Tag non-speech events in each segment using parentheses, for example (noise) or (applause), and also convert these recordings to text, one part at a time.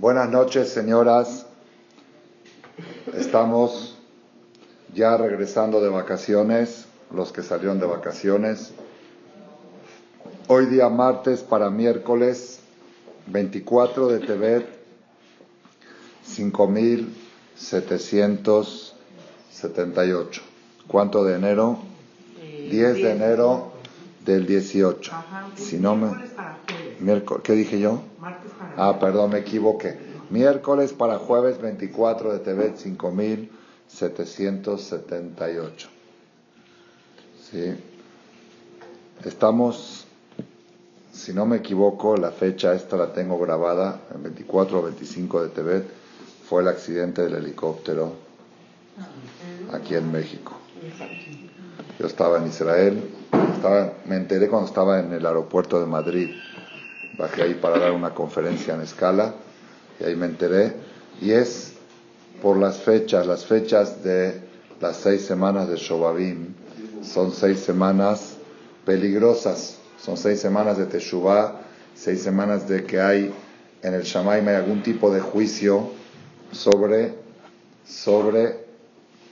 Buenas noches, señoras. Estamos ya regresando de vacaciones, los que salieron de vacaciones. Hoy día martes para miércoles 24 de Tebet, 5778. ¿Cuánto de enero? 10 de enero del 18. Si no me... Miércoles, ¿Qué dije yo? Ah, perdón, me equivoqué. Miércoles para jueves 24 de Tebet 5778. Sí. Estamos, si no me equivoco, la fecha esta la tengo grabada, el 24 o 25 de Tebet, fue el accidente del helicóptero aquí en México. Yo estaba en Israel, estaba, me enteré cuando estaba en el aeropuerto de Madrid bajé ahí para dar una conferencia en escala y ahí me enteré. Y es por las fechas, las fechas de las seis semanas de Shobabim, son seis semanas peligrosas, son seis semanas de Teshuvah, seis semanas de que hay en el Shamaim hay algún tipo de juicio sobre, sobre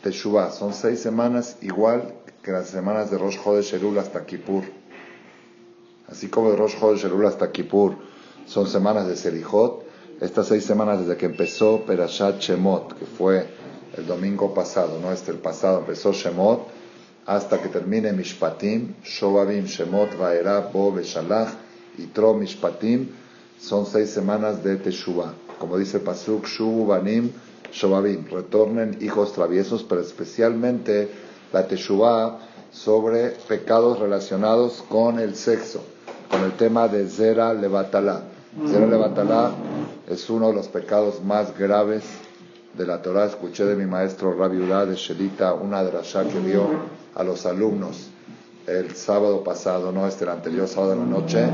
Teshuvah. Son seis semanas igual que las semanas de Rosh Chodesh Elul hasta Kippur. Así como de Rosh Chodesh hasta Kippur son semanas de Selijot, estas seis semanas desde que empezó Perashat Shemot, que fue el domingo pasado, no este el pasado, empezó Shemot, hasta que termine Mishpatim, Shobabim, Shemot, Vaera, Bo, Beshalach, Tro Mishpatim, son seis semanas de Teshuvah. Como dice Pasuk, Shubu, Banim, Shobabim, retornen hijos traviesos, pero especialmente la Teshuvah sobre pecados relacionados con el sexo con el tema de Zera Levatalá. Zera Levatalá es uno de los pecados más graves de la Torah. Escuché de mi maestro Rabbi Udá de Shelita una drasha que dio a los alumnos el sábado pasado, no este, el anterior sábado de la noche.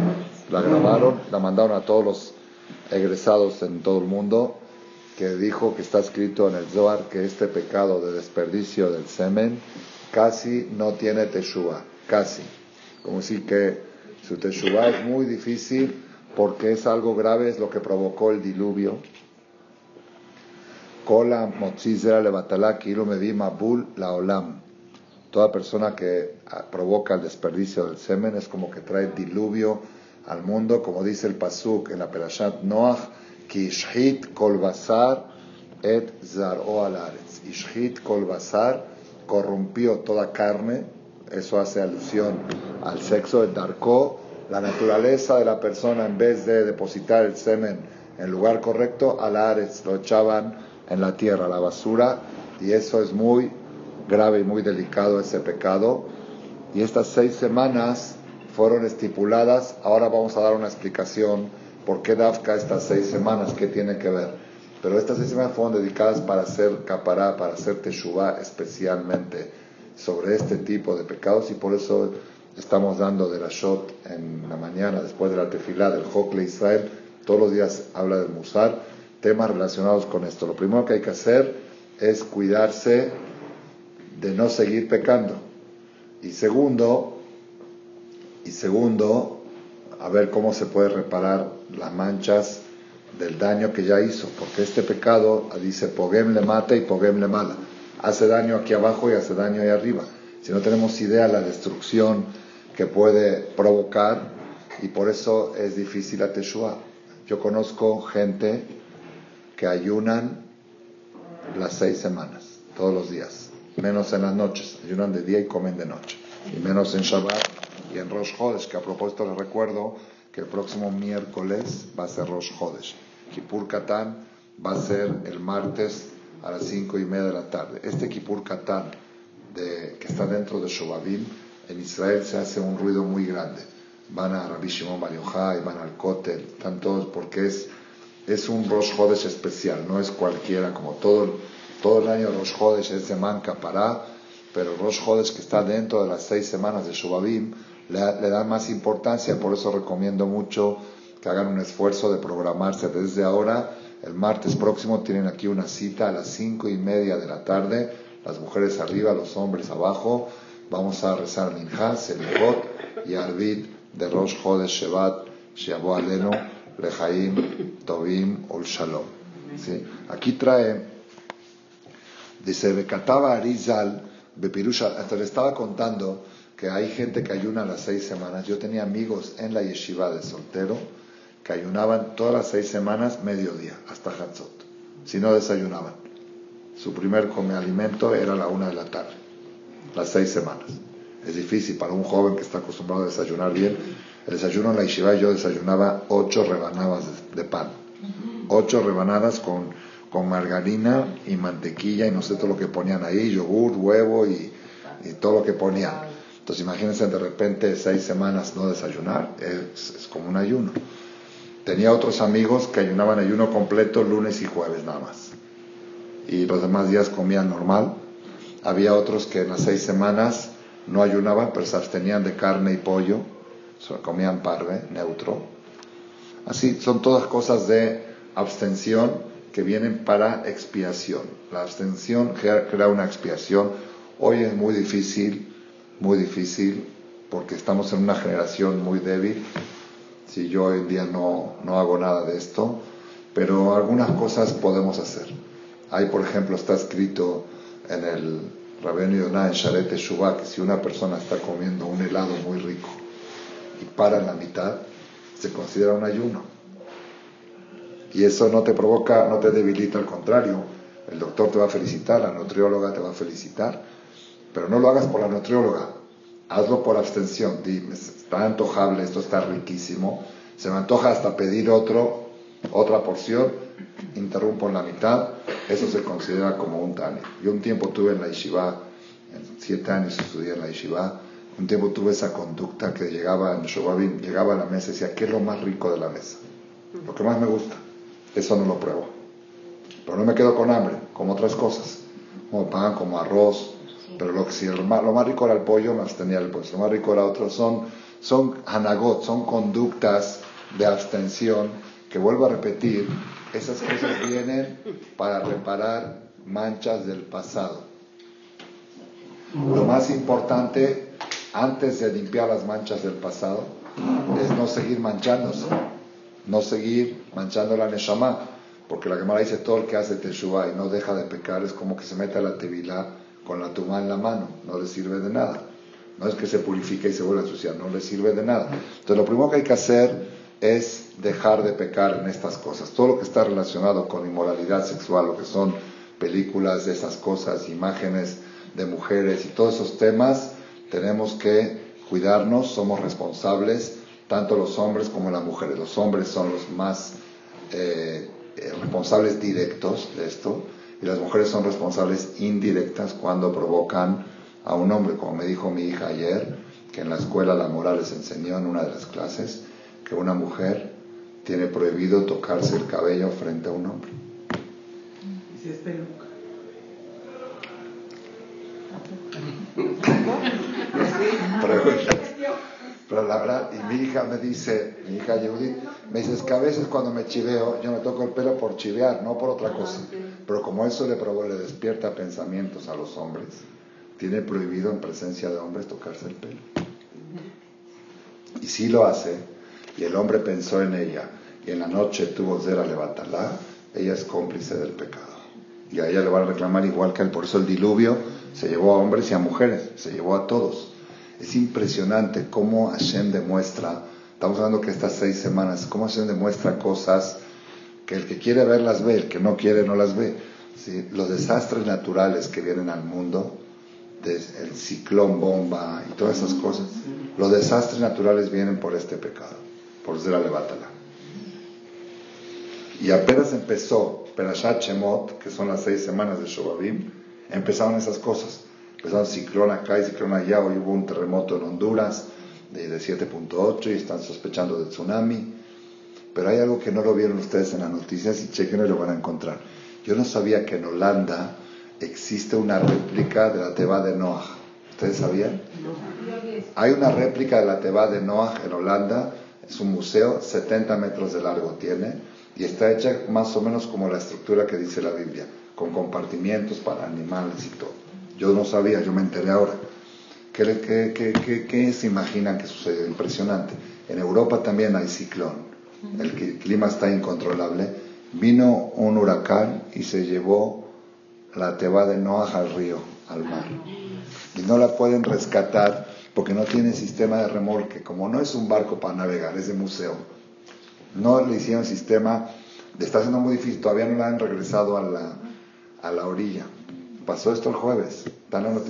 La grabaron, la mandaron a todos los egresados en todo el mundo, que dijo que está escrito en el Zohar que este pecado de desperdicio del semen casi no tiene teshuva, casi. Como si que su teshuva es muy difícil porque es algo grave, es lo que provocó el diluvio. Kola motzizera levatala kilo vi mabul la olam. Toda persona que provoca el desperdicio del semen es como que trae diluvio al mundo, como dice el pasuk en la Perashat Noach, ki ishhit kol basar et zar'o al Ishhit kol basar corrompió toda carne eso hace alusión al sexo, el darko, la naturaleza de la persona en vez de depositar el semen en lugar correcto, al ares lo echaban en la tierra, la basura, y eso es muy grave y muy delicado ese pecado. Y estas seis semanas fueron estipuladas, ahora vamos a dar una explicación por qué Dafka estas seis semanas, qué tiene que ver. Pero estas seis semanas fueron dedicadas para hacer capará, para hacer teshuvah especialmente sobre este tipo de pecados y por eso estamos dando de la shot en la mañana después de la tefilá del Hokle Israel. Todos los días habla del Musar, temas relacionados con esto. Lo primero que hay que hacer es cuidarse de no seguir pecando. Y segundo, y segundo, a ver cómo se puede reparar las manchas del daño que ya hizo, porque este pecado dice Pogem le mata y Pogem le mala hace daño aquí abajo y hace daño ahí arriba. Si no tenemos idea de la destrucción que puede provocar, y por eso es difícil la Teshua. Yo conozco gente que ayunan las seis semanas, todos los días, menos en las noches, ayunan de día y comen de noche, y menos en Shabbat y en Rosh Hodesh, que a propósito les recuerdo que el próximo miércoles va a ser Rosh Hodesh. Kippur Katán va a ser el martes a las cinco y media de la tarde. Este Kippur Katán, de, que está dentro de Shobabim, en Israel se hace un ruido muy grande. Van a Rabbi Shimon Bar y van al Kotel, están todos porque es, es un Rosh Hodesh especial, no es cualquiera, como todo, todo el año Rosh Hodesh es de Manca para, pero Rosh Hodesh que está dentro de las seis semanas de Shobabim le, le da más importancia, por eso recomiendo mucho que hagan un esfuerzo de programarse desde ahora el martes próximo tienen aquí una cita a las cinco y media de la tarde, las mujeres arriba, los hombres abajo. Vamos a rezar Minjá, Selichot y Arvid de Rosh Chodesh Shevat Sheabo Aleno lejaim, tovim, ul shalom. ¿Sí? Aquí trae, dice, Becataba Arizal, Bepirusha, hasta le estaba contando que hay gente que ayuna las seis semanas. Yo tenía amigos en la yeshiva de soltero que ayunaban todas las seis semanas mediodía, hasta Hatzot, si no desayunaban. Su primer come alimento era la una de la tarde, las seis semanas. Es difícil para un joven que está acostumbrado a desayunar bien. El desayuno en la yeshiva yo desayunaba ocho rebanadas de, pan. Ocho rebanadas con, con margarina y mantequilla y no sé todo lo que ponían ahí, yogur, huevo y, y todo lo que ponían. Entonces imagínense de repente seis semanas no desayunar, es, es como un ayuno. Tenía otros amigos que ayunaban ayuno completo lunes y jueves nada más. Y los demás días comían normal. Había otros que en las seis semanas no ayunaban, pero se abstenían de carne y pollo. comían parve, neutro. Así, son todas cosas de abstención que vienen para expiación. La abstención crea una expiación. Hoy es muy difícil, muy difícil, porque estamos en una generación muy débil si yo hoy en día no, no hago nada de esto, pero algunas cosas podemos hacer. Ahí, por ejemplo, está escrito en el Rabenu Yonah en Sharet Shuvah que si una persona está comiendo un helado muy rico y para en la mitad, se considera un ayuno. Y eso no te provoca, no te debilita, al contrario. El doctor te va a felicitar, la nutrióloga te va a felicitar, pero no lo hagas por la nutrióloga, hazlo por abstención. Dime, está antojable, esto está riquísimo. Se me antoja hasta pedir otro, otra porción, interrumpo en la mitad. Eso se considera como un tani. Yo un tiempo tuve en la yeshiva, en siete años estudié en la yeshiva, un tiempo tuve esa conducta que llegaba en Shobabim, llegaba a la mesa y decía, ¿qué es lo más rico de la mesa? Lo que más me gusta. Eso no lo pruebo. Pero no me quedo con hambre, como otras cosas, como pan, como arroz, pero lo, que, si lo más, rico era el pollo, me abstenía el pollo. Lo más rico era otro. Son, son hanagot, son conductas de abstención que vuelvo a repetir. Esas cosas vienen para reparar manchas del pasado. Lo más importante antes de limpiar las manchas del pasado es no seguir manchándose, no seguir manchando la neshama, porque la Gemara dice todo el que hace teshuva y no deja de pecar es como que se mete la tevilá con la tuma en la mano, no le sirve de nada. No es que se purifique y se vuelva a ensuciar, no le sirve de nada. Entonces lo primero que hay que hacer es dejar de pecar en estas cosas. Todo lo que está relacionado con inmoralidad sexual, lo que son películas de esas cosas, imágenes de mujeres y todos esos temas, tenemos que cuidarnos, somos responsables, tanto los hombres como las mujeres. Los hombres son los más eh, eh, responsables directos de esto y las mujeres son responsables indirectas cuando provocan a un hombre, como me dijo mi hija ayer, que en la escuela la moral les enseñó en una de las clases, que una mujer tiene prohibido tocarse el cabello frente a un hombre. ¿Y si es peluca? Pero la verdad, y mi hija me dice, mi hija Judith, me dice, es que a veces cuando me chiveo, yo me toco el pelo por chivear, no por otra cosa. Pero como eso le, le despierta pensamientos a los hombres, tiene prohibido en presencia de hombres tocarse el pelo. Y si lo hace, y el hombre pensó en ella, y en la noche tuvo Zera levantarla, ella es cómplice del pecado. Y a ella le van a reclamar igual que él. Por eso el diluvio se llevó a hombres y a mujeres, se llevó a todos. Es impresionante cómo Hashem demuestra, estamos hablando que estas seis semanas, cómo Hashem demuestra cosas que el que quiere verlas ve, el que no quiere no las ve. Los desastres naturales que vienen al mundo, el ciclón bomba y todas esas cosas, los desastres naturales vienen por este pecado, por ser Levatala. Y apenas empezó Perashat Shemot, que son las seis semanas de Shobabim, empezaron esas cosas. Empezaron ciclón acá y ciclón allá. Hoy hubo un terremoto en Honduras de, 7.8 y están sospechando de tsunami. Pero hay algo que no lo vieron ustedes en las noticias y chequen y lo van a encontrar. Yo no sabía que en Holanda existe una réplica de la Teba de Noah. ¿Ustedes sabían? Hay una réplica de la Teba de Noah en Holanda. Es un museo, 70 metros de largo tiene y está hecha más o menos como la estructura que dice la Biblia, con compartimientos para animales y todo. Yo no sabía, yo me enteré ahora. ¿Qué, se imaginan que sucedió? Impresionante. En Europa también hay ciclón. el clima está incontrolable, vino un huracán y se llevó la teba de Noah al río, al mar. Y no la pueden rescatar porque no tiene sistema de remolque. Como no es un barco para navegar, es de museo. No le hicieron sistema, está siendo muy difícil, todavía no la han regresado a la, a la orilla. Pasó esto el jueves.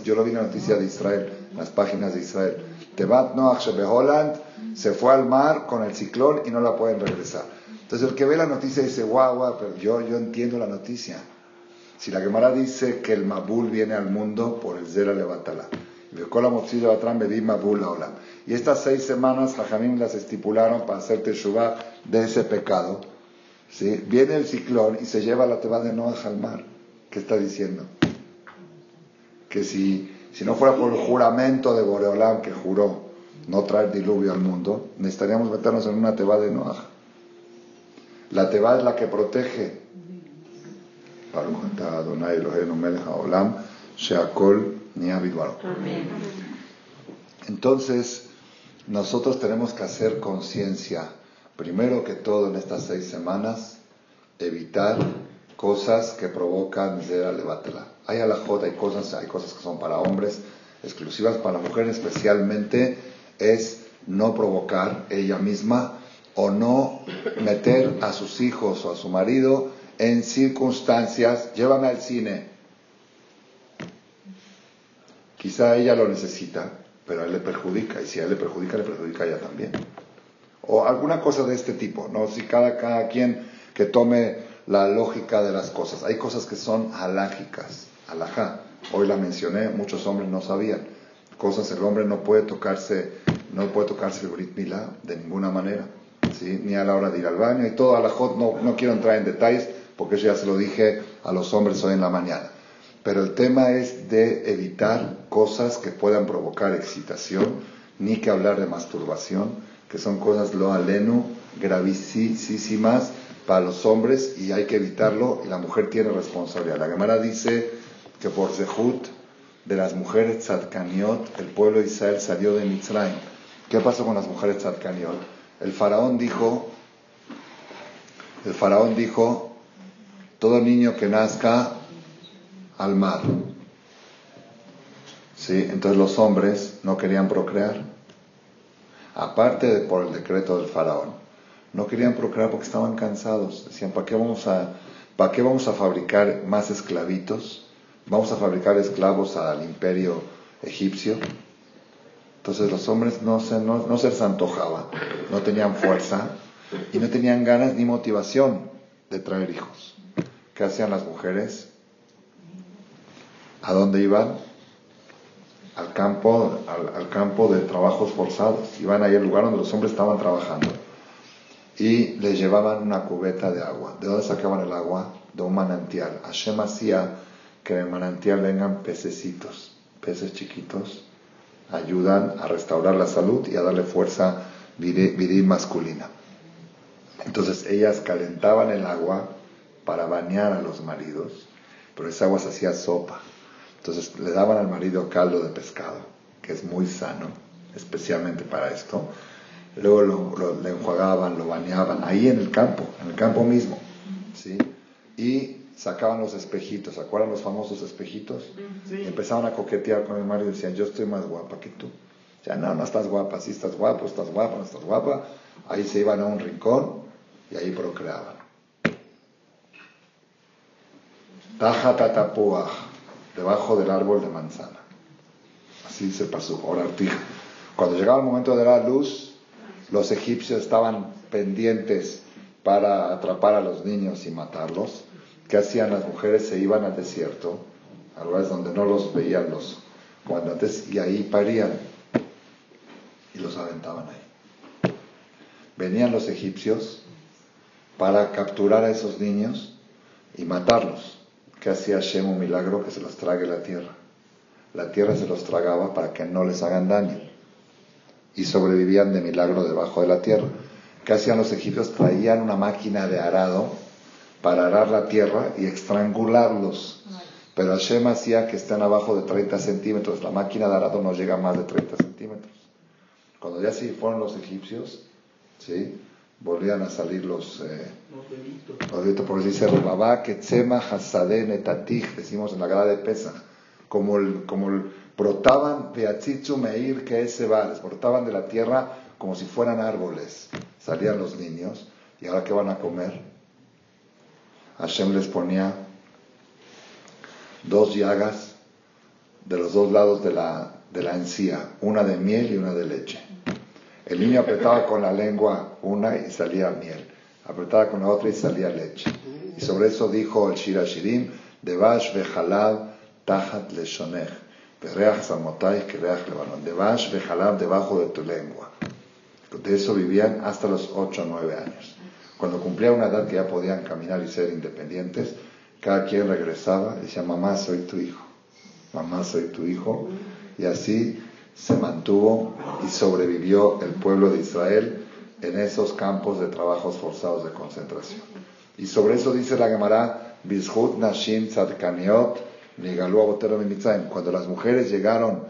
Yo lo vi en la noticia de Israel, en las páginas de Israel. Tebat Noach Holland se fue al mar con el ciclón y no la pueden regresar. Entonces el que ve la noticia dice, guau, guau, pero yo, yo entiendo la noticia. Si la Gemara dice que el Mabul viene al mundo por el Zera Levatala. Y estas seis semanas Jajamim las estipularon para hacer Teshuvah de ese pecado. ¿sí? Viene el ciclón y se lleva la teba de Noah al mar. ¿Qué está diciendo? Que si, si no fuera por el juramento de Boreolam que juró no traer diluvio al mundo, necesitaríamos meternos en una teba de Noah. La teba es la que protege. Entonces, nosotros tenemos que hacer conciencia, primero que todo en estas seis semanas, evitar cosas que provocan levatela. Hay alajot, hay cosas, hay cosas que son para hombres, exclusivas para la mujer especialmente, es no provocar ella misma o no meter a sus hijos o a su marido en circunstancias, llévame al cine, Quizá ella lo necesita, pero a él le perjudica, y si a él le perjudica, le perjudica a ella también. O alguna cosa de este tipo, ¿no? Si cada, cada quien que tome la lógica de las cosas. Hay cosas que son halágicas, alajá. Hoy la mencioné, muchos hombres no sabían. Cosas, el hombre no puede tocarse, no puede tocarse el brit de ninguna manera, ¿sí? Ni a la hora de ir al baño y todo alajot, no, no quiero entrar en detalles porque eso ya se lo dije a los hombres hoy en la mañana. Pero el tema es de evitar cosas que puedan provocar excitación, ni que hablar de masturbación, que son cosas lo aleno, gravísimas para los hombres y hay que evitarlo y la mujer tiene responsabilidad. La Gemara dice que por Zehut de las mujeres tzadkaniot, el pueblo de Israel salió de Mitzrayim. ¿Qué pasó con las mujeres tzadkaniot? El faraón dijo, el faraón dijo, todo niño que nazca al mar. ¿Sí? Entonces los hombres no querían procrear. Aparte de por el decreto del faraón, no querían procrear porque estaban cansados. Decían, ¿para qué vamos a, ¿para qué vamos a fabricar más esclavitos? Vamos a fabricar esclavos al imperio egipcio. Entonces los hombres no se, no, no se les antojaba, no tenían fuerza y no tenían ganas ni motivación de traer hijos. ¿Qué hacían las mujeres? ¿A dónde iban? Al campo, al, campo de trabajos forzados. Iban ahí al lugar donde los hombres estaban trabajando. Y les llevaban una cubeta de agua. ¿De dónde sacaban el agua? De un manantial. Hashem hacía que en el manantial vengan pececitos, peces chiquitos. Ayudan a restaurar la salud y a darle fuerza viril masculina. Entonces ellas calentaban el agua para bañar a los maridos, pero esa agua se hacía sopa. Entonces le daban al marido caldo de pescado, que es muy sano, especialmente para esto. Luego lo, le enjuagaban, lo bañaban, ahí en el campo, en el campo mismo. ¿sí? Y sacaban los espejitos, ¿se acuerdan los famosos espejitos? Y empezaban a coquetear con el marido y decían, yo estoy más guapa que tú. Ya no, no estás guapa, sí estás guapo, estás guapa, no estás guapa. Ahí se iban a un rincón y ahí procreaban. Taja tatapuaj debajo del árbol de manzana. Así se pasó, ahora Cuando llegaba el momento de dar luz, los egipcios estaban pendientes para atrapar a los niños y matarlos. ¿Qué hacían las mujeres? Se iban al desierto, a lugares donde no los veían los comandantes, y ahí parían y los aventaban ahí. Venían los egipcios para capturar a esos niños y matarlos que hacía Hashem un milagro que se los trague la tierra. La tierra se los tragaba para que no les hagan daño. Y sobrevivían de milagro debajo de la tierra. ¿Qué hacían los egipcios? Traían una máquina de arado para arar la tierra y estrangularlos. Pero Hashem hacía que estén abajo de 30 centímetros. La máquina de arado no llega a más de 30 centímetros. Cuando ya sí fueron los egipcios, ¿sí? Volvían a salir los, eh, los porque dice Babá que Tzema Hasadeh Netatich, decimos en la grada de Pesa, como el, como el, brotaban de Atzitzu Meir que les brotaban de la tierra como si fueran árboles, salían los niños, y ahora qué van a comer, Hashem les ponía dos llagas de los dos lados de la, de la encía, una de miel y una de leche. El niño apretaba con la lengua una y salía miel, apretaba con la otra y salía leche. Y sobre eso dijo el Shirashirim, Devash vejalav tajat leshonech, vereach samotai kereach lebanon. Devash vejalav debajo de tu lengua. De eso vivían hasta los 8 o 9 años. Cuando cumplía una edad que ya podían caminar y ser independientes, cada quien regresaba y decía, mamá, soy tu hijo. Mamá, soy tu hijo. Y así se mantuvo y sobrevivió el pueblo de Israel en esos campos de trabajos forzados de concentración. Y sobre eso dice la Gemara, Bizhut Nashim Tzadkaniot Cuando las mujeres llegaron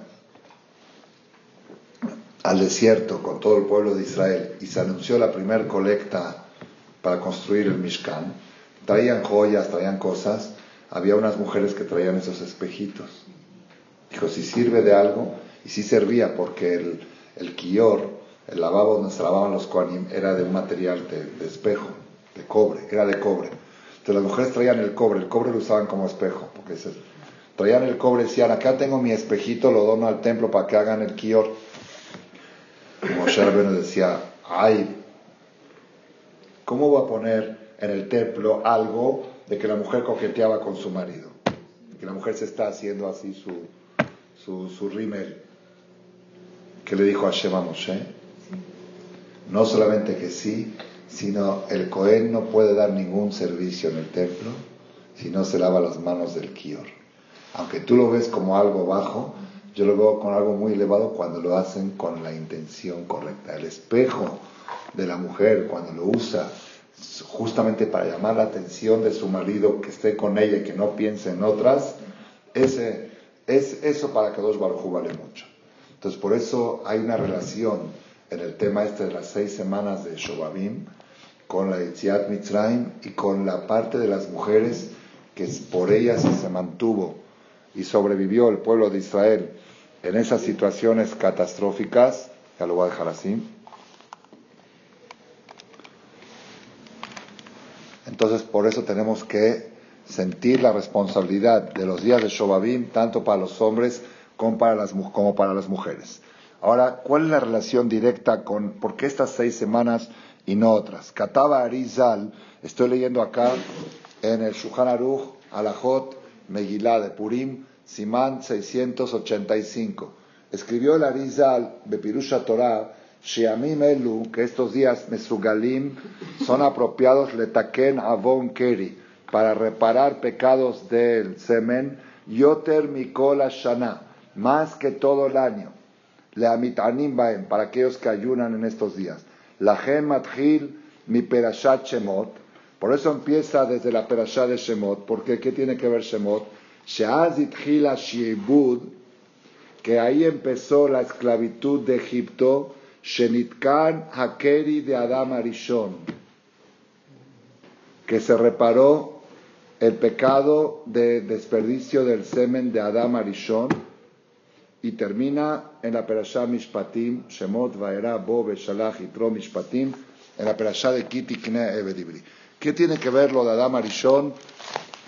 al desierto con todo el pueblo de Israel y se anunció la primera colecta para construir el Mishkan, traían joyas, traían cosas, había unas mujeres que traían esos espejitos. Dijo, si sirve de algo, y sí servía porque el, el kior, el lavabo donde se lavaban los koanim, era de un material de, espejo, de cobre, era de cobre. Entonces las mujeres traían el cobre, el cobre lo usaban como espejo, porque se, traían el cobre y decían, acá tengo mi espejito, lo dono al templo para que hagan el kior. Moshe Rabbeinu decía, ay, ¿cómo va a poner en el templo algo de que la mujer coqueteaba con su marido? Que la mujer se está haciendo así su, su, su rímel que le dijo a Shema Moshe? No solamente que sí, sino el Cohen no puede dar ningún servicio en el templo si no se lava las manos del Kior. Aunque tú lo ves como algo bajo, yo lo veo con algo muy elevado cuando lo hacen con la intención correcta. El espejo de la mujer, cuando lo usa justamente para llamar la atención de su marido que esté con ella y que no piense en otras, ese, es, eso para que dos Baruj vale mucho. Entonces, por eso hay una relación en el tema este de las seis semanas de Shobabim con la Itziat Mitzrayim y con la parte de las mujeres que por ellas se mantuvo y sobrevivió el pueblo de Israel en esas situaciones catastróficas. Ya lo voy a dejar así. Entonces, por eso tenemos que sentir la responsabilidad de los días de Shobabim, tanto para los hombres como para las, como para las mujeres. Ahora, ¿cuál es la relación directa con por qué estas seis semanas y no otras? Kataba Arizal, estoy leyendo acá en el Shulchan Aruch, Alajot, Megillah de Purim, Simán 685. Escribió el Arizal, Bepirusha Torah, Sheamim Elu, que estos días Mesugalim son apropiados letaken avon keri, para reparar pecados del semen, yoter mikola shana más que todo el año. Le amitanim para aquellos que ayunan en estos días. La matjil mi perashat shemot. Por eso empieza desde la perashat de Shemot. porque ¿qué tiene que ver Shemot? Sheazit hila shiebud, que ahí empezó la esclavitud de Egipto. Shenitkan hakeri de Adam Arishon. Que se reparó el pecado de desperdicio del semen de Adam Arishon y termina en la Perashá Mishpatim, Shemot, Vaera, Bo, Beshalach, Yitro, Mishpatim, en la Perashá de Kiti, Kine, Ebedibri. ¿Qué tiene que ver lo de Adam Arishon?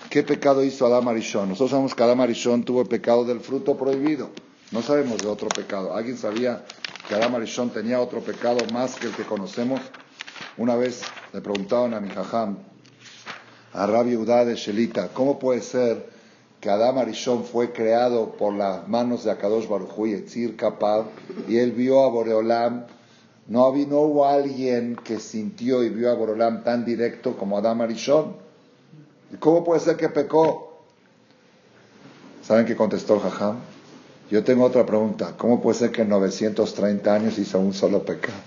¿Qué pecado hizo Adam Arishon? Nosotros sabemos que Adam Arishon tuvo el pecado del fruto prohibido. No sabemos de otro pecado. ¿Alguien sabía que Adam Arishon tenía otro pecado más que el que conocemos? Una vez le preguntaron a mi jajam, a Rabbi Udá de Shelita, ¿cómo puede ser que Adam Arishon fue creado por las manos de Akadosh Baruj y Etzir y él vio a Boreolam, no, no hubo alguien que sintió y vio a Boreolam tan directo como Adam Arishon. ¿Y cómo puede ser que pecó? ¿Saben qué contestó el Jajam? Yo tengo otra pregunta. ¿Cómo puede ser que en 930 años hizo un solo pecado?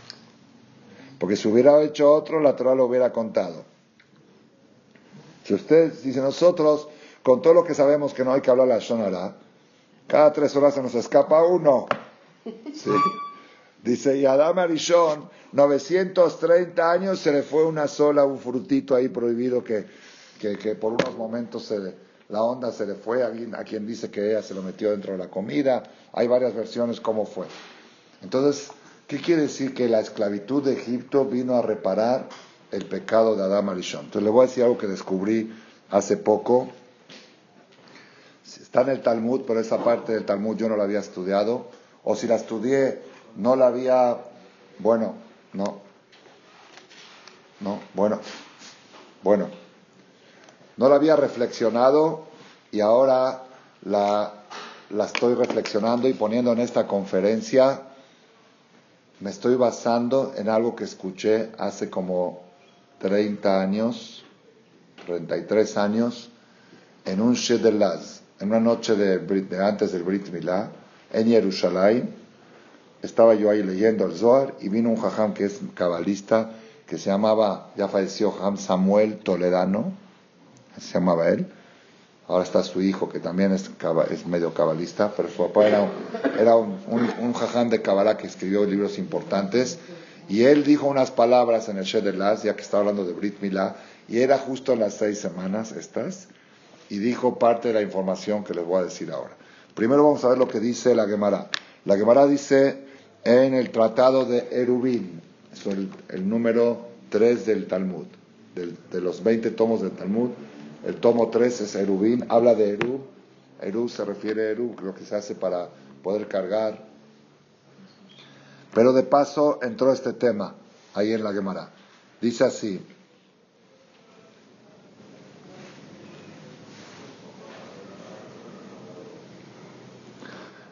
Porque si hubiera hecho otro, la Torah lo hubiera contado. Si usted dice nosotros, con todo lo que sabemos que no hay que hablar la Shonara, cada tres horas se nos escapa uno. ¿sí? Dice, y Adam Arishon, 930 años se le fue una sola, un frutito ahí prohibido que, que, por unos momentos se, la onda se le fue. A, a quien dice que ella se lo metió dentro de la comida. Hay varias versiones cómo fue. Entonces, ¿qué quiere decir? Que la esclavitud de Egipto vino a reparar el pecado de Adam Arishon. Entonces, le voy a decir algo que descubrí hace poco. Está en el Talmud, pero esa parte del Talmud yo no la había estudiado. O si la estudié, no la había, bueno, no, no, bueno, bueno, no la había reflexionado y ahora la, la estoy reflexionando y poniendo en esta conferencia. Me estoy basando en algo que escuché hace como 30 años, 33 años, en un Shedelaz, en una noche de, antes del Brit Milá, en Jerusalén estaba yo ahí leyendo el Zohar y vino un jajam que es cabalista, que se llamaba, ya falleció jajam Samuel Toledano, se llamaba él. Ahora está su hijo, que también es, medio cabalista, pero su papá era, era un, un, jajam de Kabbalah que escribió libros importantes. Y él dijo unas palabras en el Shederlas, ya que está hablando de Brit Milá, y era justo en las seis semanas estas, y dijo parte de la información que les voy a decir ahora. Primero vamos a ver lo que dice la Gemara. La Gemara dice en el tratado de Erubin, es el, número 3 del Talmud, de los 20 tomos del Talmud, el tomo 3 es Erubin, habla de Erub, Erub se refiere a Erub, lo que se hace para poder cargar. Pero de paso entró este tema ahí en la Gemara. Dice así,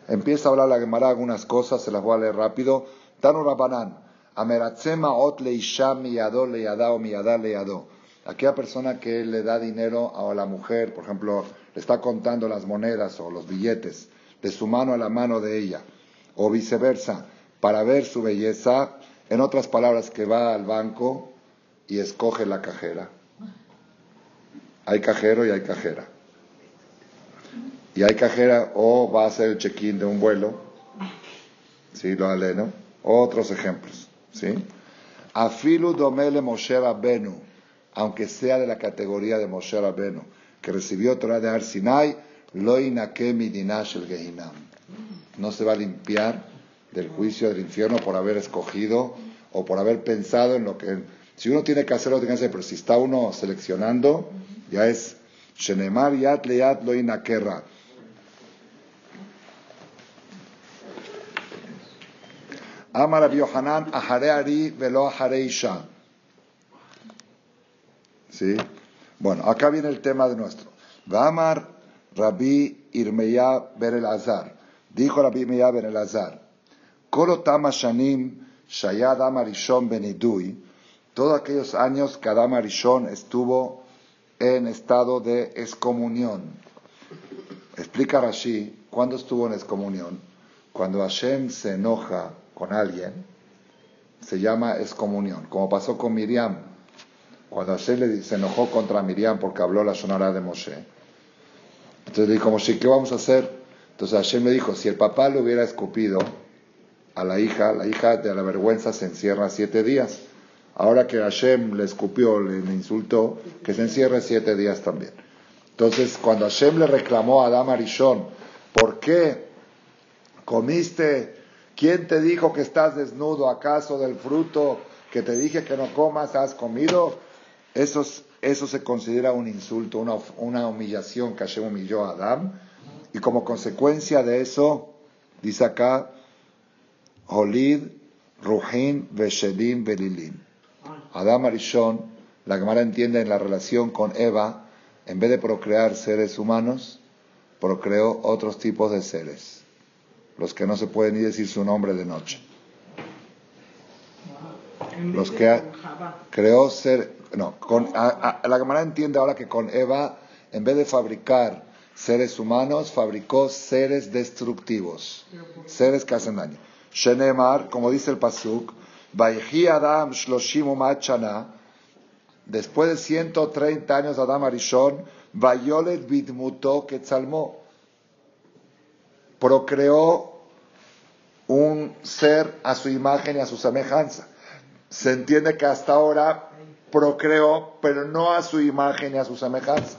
Empieza a hablar la Gemara algunas cosas, se las voy a leer rápido. Tanu Rabanan, Ameratzema ot miyado miyada leyado. Aquella persona que le da dinero a la mujer, por ejemplo, le está contando las monedas o los billetes de su mano a la mano de ella, o viceversa, para ver su belleza, en otras palabras, que va al banco y escoge la cajera. Hay cajero y hay cajera y hay cajera o va a hacer el check-in de un vuelo, ¿sí? Lo aleno. Otros ejemplos, ¿sí? Afilu domele Moshe Rabbenu, aunque sea de la categoría de Moshe Rabbenu, que recibió Torah de Ar Sinai, lo dinash el gehinam. No se va a limpiar del juicio del infierno por haber escogido o por haber pensado en lo que... Si uno tiene que hacerlo, tiene que hacer, pero si está uno seleccionando, ya es Shenemar yat leyat lo. Amar Rabbi Yohanan, Ahare Ari, Velo Ahare Isha. ¿Sí? Bueno, acá viene el tema de nuestro. Amar Rabbi Irmeya Ben Elazar. Dijo Rabbi Irmeya Ben Elazar. Kolo Tama Shanim Shayad Amarishon Benidui. Todos aquellos años que Adam Arishon estuvo en estado de excomunión. Explica Rashi, ¿cuándo estuvo en excomunión? Cuando Hashem se enoja con alguien, se llama excomunión, como pasó con Miriam, cuando Hashem se enojó contra Miriam porque habló la sonora de Moshe. Entonces le dijo Moshe, ¿qué vamos a hacer? Entonces Hashem le dijo, si el papá le hubiera escupido a la hija, la hija de la vergüenza se encierra siete días. Ahora que Hashem le escupió, le, insultó, que se encierre siete días también. Entonces, cuando Hashem le reclamó a Adam Arishon, ¿por qué comiste ¿Quién te dijo que estás desnudo? ¿Acaso del fruto que te dije que no comas has comido? Eso, eso se considera un insulto, una, humillación que Hashem humilló a Adam. Y como consecuencia de eso, dice acá, Holid, Ruhin, Veshedim, Belilin. Adam Arishon, la Gemara entiende en la relación con Eva, en vez de procrear seres humanos, procreó otros tipos de seres los que no se pueden ni decir su nombre de noche. Los que creó ser, no, con, la cámara entiende ahora que con Eva, en vez de fabricar seres humanos, fabricó seres destructivos, seres que hacen daño. Shenemar, como dice el Pasuk, Adam después de 130 años Adam Arishon, Vayolet Bidmuto Quetzalmo, procreó un ser a su imagen y a su semejanza. Se entiende que hasta ahora procreó, pero no a su imagen y a su semejanza.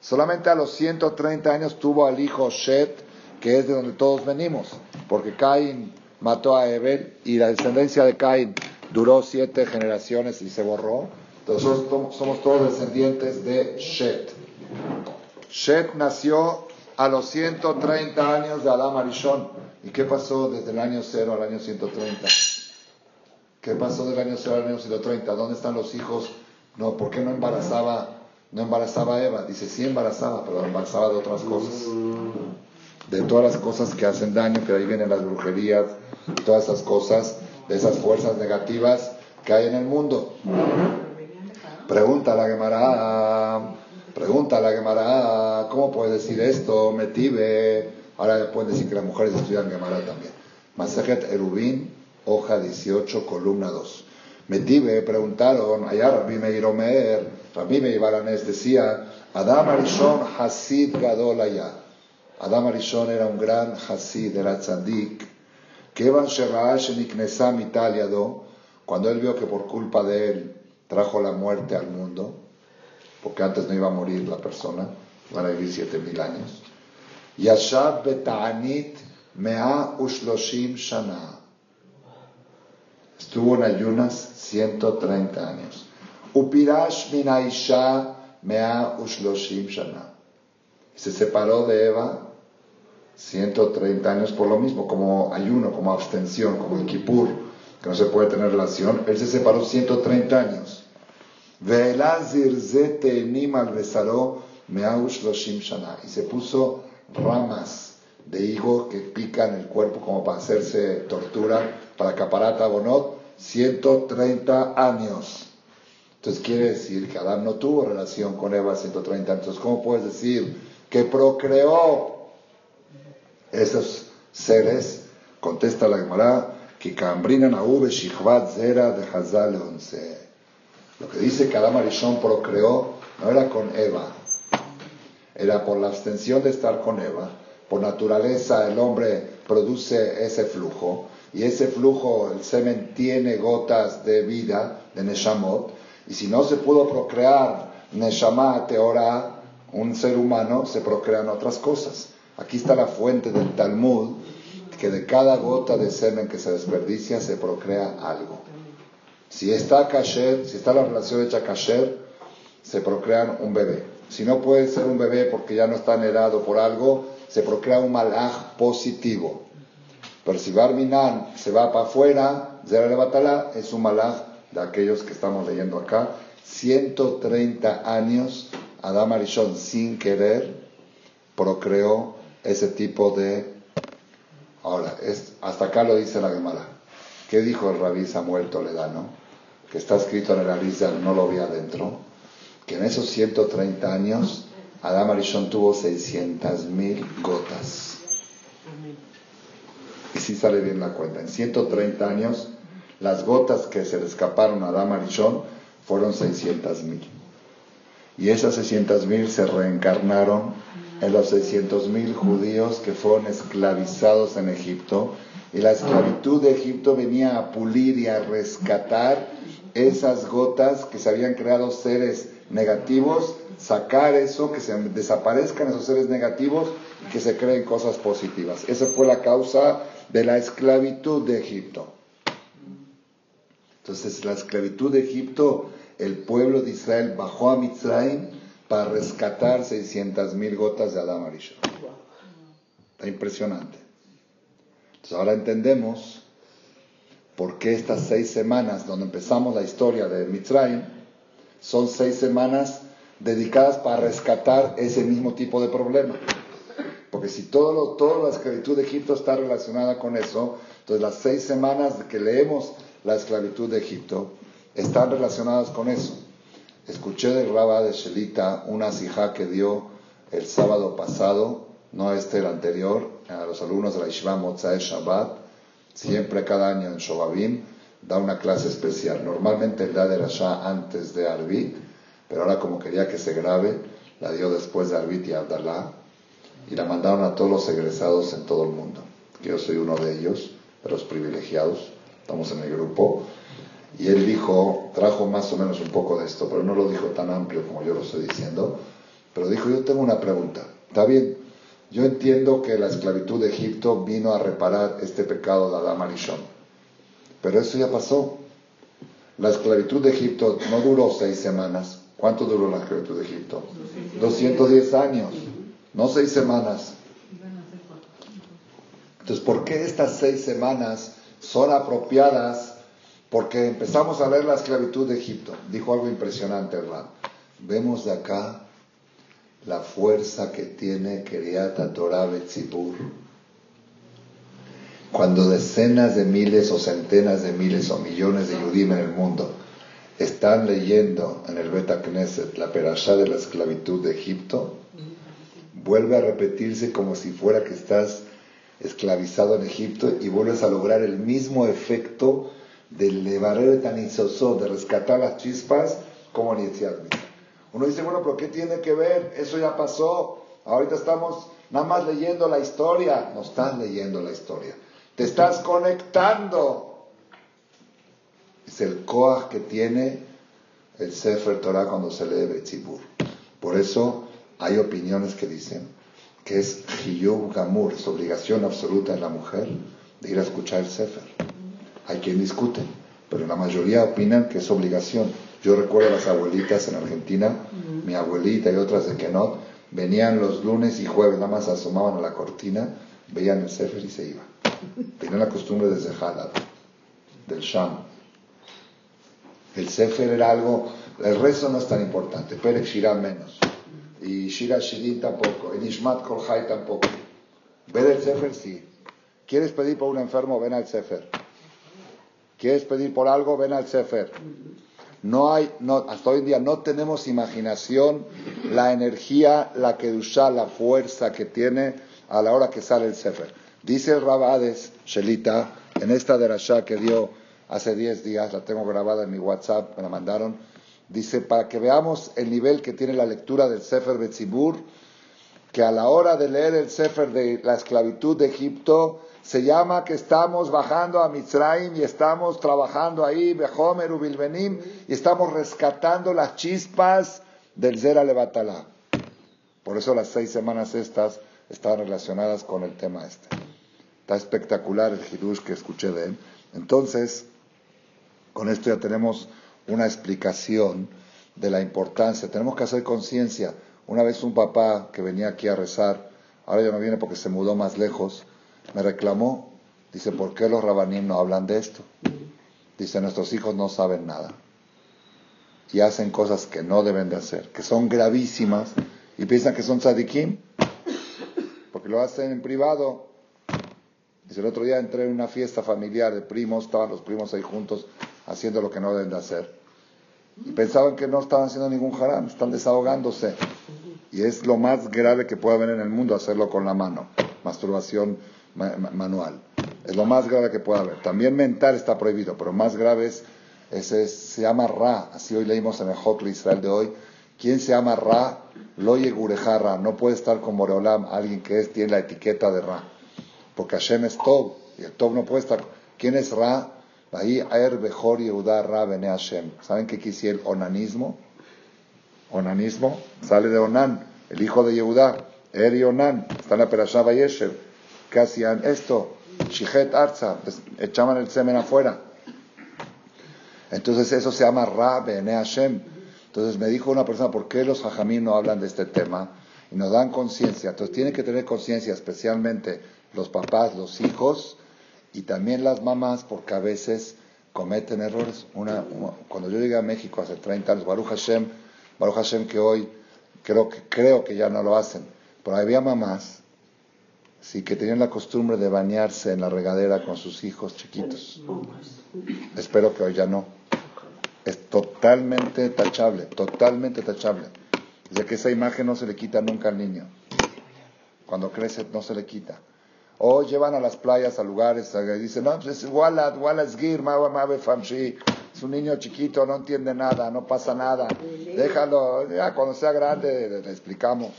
Solamente a los 130 años tuvo al hijo Shet, que es de donde todos venimos, porque Caín mató a Ebel y la descendencia de Caín duró siete generaciones y se borró. Entonces somos todos descendientes de Shet. Shet nació a los 130 años de Adam Arishon. ¿Y qué pasó desde el año 0 al año 130? ¿Qué pasó del año 0 al año 130? ¿Dónde están los hijos? No, ¿por qué no embarazaba, no embarazaba a Eva? Dice, sí embarazaba, pero embarazaba de otras cosas. De todas las cosas que hacen daño, que ahí vienen las brujerías, todas esas cosas, de esas fuerzas negativas que hay en el mundo. Pregunta la Gemara, pregunta la Gemara, ¿cómo puede decir esto? Metive. Ahora pueden decir que las mujeres estudian Gemara también. Masejet Erubin, hoja 18, columna 2. Metive, preguntaron, allá Rabbi Meir Omer, Rabbi Meir Balanes decía, Adam Arishon Hasid Gadol Adam Arishon era un gran Hasid, era tzaddik, Kevan Sheniknesam Italiado, cuando él vio que por culpa de él trajo la muerte al mundo, porque antes no iba a morir la persona, van a vivir siete mil años. Yashab beta'anit mea ushloshim shana. Estuvo en ayunas 130 años. Upirash minaisha mea ushloshim shana. Se separó de Eva 130 años por lo mismo, como ayuno, como abstención, como el Kippur, que no se puede tener relación. Él se separó 130 años. Y se puso ramas de higo que pican el cuerpo como para hacerse tortura, para acaparar Bonot, 130 años. Entonces quiere decir que Adán no tuvo relación con Eva 130 años. Entonces, ¿cómo puedes decir que procreó esos seres, contesta la Gemara, que cambrinan a Ube Shichvat Zera de Hazal Lo que dice que Adam Arishon procreó no era con Eva, era por la abstención de estar con Eva. Por naturaleza el hombre produce ese flujo y ese flujo, el semen tiene gotas de vida, de Neshamot, y si no se pudo procrear Neshama, Teora, un ser humano, se procrean otras cosas. Aquí está la fuente del Talmud, que de cada gota de semen que se desperdicia se procrea algo. Si está kasher, si está la relación hecha kasher, se procrean un bebé. Si no puede ser un bebé porque ya no está heredado por algo, se procrea un malaj positivo. Pero si Barminan se va para afuera, es un malaj de aquellos que estamos leyendo acá. 130 años, Adam Arishon sin querer procreó ese tipo de... Ahora, es, hasta acá lo dice la Gemara. ¿Qué dijo el rabí Samuel Toledano? Que está escrito en el Arizal, no lo vi adentro. Que en esos 130 años, Adam Arishon tuvo 600.000 gotas. Y si sale bien la cuenta. En 130 años, las gotas que se le escaparon a Adam Arishon fueron 600.000. Y esas 600.000 se reencarnaron en los 600.000 judíos que fueron esclavizados en Egipto. Y la esclavitud de Egipto venía a pulir y a rescatar esas gotas que se habían creado seres negativos, sacar eso, que se desaparezcan esos seres negativos y que se creen cosas positivas. Esa fue la causa de la esclavitud de Egipto. Entonces, la esclavitud de Egipto, el pueblo de Israel bajó a Mitzrayim para rescatar 600.000 gotas de Adam Arishon. Está impresionante. Ahora entendemos por qué estas seis semanas donde empezamos la historia de Mitzrayim son seis semanas dedicadas para rescatar ese mismo tipo de problema. Porque si todo lo, toda la esclavitud de Egipto está relacionada con eso, entonces las seis semanas que leemos la esclavitud de Egipto están relacionadas con eso. Escuché del Rabba de Shelita una sija que dio el sábado pasado, no este el anterior, a los alumnos de la Yeshiva Mozae Shabbat, siempre cada año en Shobabim, da una clase especial. Normalmente da de Rasha antes de Arbit, pero ahora como quería que se grabe, la dio después de Arbit y Abdallah, y la mandaron a todos los egresados en todo el mundo. yo soy uno de ellos, de los privilegiados, estamos en el grupo, y él dijo, trajo más o menos un poco de esto, pero no lo dijo tan amplio como yo lo estoy diciendo, pero dijo, yo tengo una pregunta, ¿está bien? Yo entiendo que la esclavitud de Egipto vino a reparar este pecado de Adán Arishon, pero eso ya pasó. La esclavitud de Egipto no duró seis semanas. ¿Cuánto duró la esclavitud de Egipto? 210 años, no seis semanas. Entonces, ¿por qué estas seis semanas son apropiadas? Porque empezamos a leer la esclavitud de Egipto. Dijo algo impresionante, ¿verdad? Vemos de acá la fuerza que tiene Keriat Torah Betzibur. Cuando decenas de miles o centenas de miles o millones de Yudim en el mundo están leyendo en el Beta Knesset la perashá de la esclavitud de Egipto, vuelve a repetirse como si fuera que estás esclavizado en Egipto y vuelves a lograr el mismo efecto del de Tanisosó, de rescatar las chispas como en Uno dice, bueno, pero ¿qué tiene que ver? Eso ya pasó. Ahorita estamos nada más leyendo la historia. No estás leyendo la historia. Te estás conectando. Es el Koach que tiene el Sefer Torah cuando se lee Betzibur. Por eso hay opiniones que dicen que es Hiyub Gamur, es obligación absoluta de la mujer de ir a escuchar el Sefer. Hay quien discute, pero la mayoría opinan que es obligación. Yo recuerdo a las abuelitas en Argentina, mi abuelita y otras de Kenot, venían los lunes y jueves, nada más asomaban a la cortina, veían el Sefer y se iban. (laughs) Tenían la costumbre desde Halad, del Sham. El Sefer era algo, el resto no es tan importante, Perek Shirah menos y Shira Shirin tampoco, y Nishmat Kolhai tampoco. Ver el Sefer, sí. ¿Quieres pedir por un enfermo? Ven al Sefer. ¿Quieres pedir por algo? Ven al Sefer. No hay, no, hasta hoy en día no tenemos imaginación, la energía, la que usa, la fuerza que tiene a la hora que sale el Sefer. Dice el Rabades, Shelita, en esta derashá que dio hace 10 días, la tengo grabada en mi WhatsApp, me la mandaron, Dice, para que veamos el nivel que tiene la lectura del Sefer Betzibur, que a la hora de leer el Sefer de la esclavitud de Egipto, se llama que estamos bajando a Mitzrayim y estamos trabajando ahí, Behomer, Ubilbenim, y estamos rescatando las chispas del Zera Levatalá. Por eso las seis semanas estas están relacionadas con el tema este. Está espectacular el hidush que escuché de él. Entonces, con esto ya tenemos una explicación de la importancia. Tenemos que hacer conciencia. Una vez un papá que venía aquí a rezar, ahora ya no viene porque se mudó más lejos, me reclamó, dice, ¿por qué los rabanim no hablan de esto? Dice, nuestros hijos no saben nada y hacen cosas que no deben de hacer, que son gravísimas y piensan que son tzadikim, porque lo hacen en privado. Dice, el otro día entré en una fiesta familiar de primos, estaban los primos ahí juntos haciendo lo que no deben de hacer. Y pensaban que no estaban haciendo ningún haram, están desahogándose. Y es lo más grave que puede haber en el mundo hacerlo con la mano, masturbación manual. Es lo más grave que puede haber. También mental está prohibido, pero más grave es, ese se llama Ra. Así hoy leímos en el Hokli Israel de hoy. ¿Quién se llama Ra? Loye Gurejarra. No puede estar con Moreolam alguien que es, tiene la etiqueta de Ra. Porque Hashem es Tov. Y el Tov no puede estar. ¿Quién es Ra? Ahí Aer Bejor Yehuda Ra Bene Hashem. ¿Saben qué quisiera el onanismo? Onanismo sale de Onan, el hijo de Yehuda. Er y Onan. Está en la Perashá Yeshev. ¿Qué hacían esto? Shichet Arza. Echaban el semen afuera. Entonces eso se llama Ra Bene Hashem. Entonces me dijo una persona, ¿por qué los hajamim no hablan de este tema? Y nos dan conciencia. Entonces tienen que tener conciencia, especialmente los papás, los hijos, y también las mamás, porque a veces cometen errores. Una, cuando yo llegué a México hace 30 años, Baruch Hashem, Baruch Hashem que hoy creo que, creo que ya no lo hacen, pero había mamás sí que tenían la costumbre de bañarse en la regadera con sus hijos chiquitos. Espero que hoy ya no. Es totalmente tachable, totalmente tachable. Ya que esa imagen no se le quita nunca al niño. Cuando crece no se le quita. O llevan a las playas, a lugares, y dicen, no, pues es Walad, Walad Zgir, Famshi. Es un niño chiquito, no entiende nada, no pasa nada. Déjalo, ya cuando sea grande le explicamos.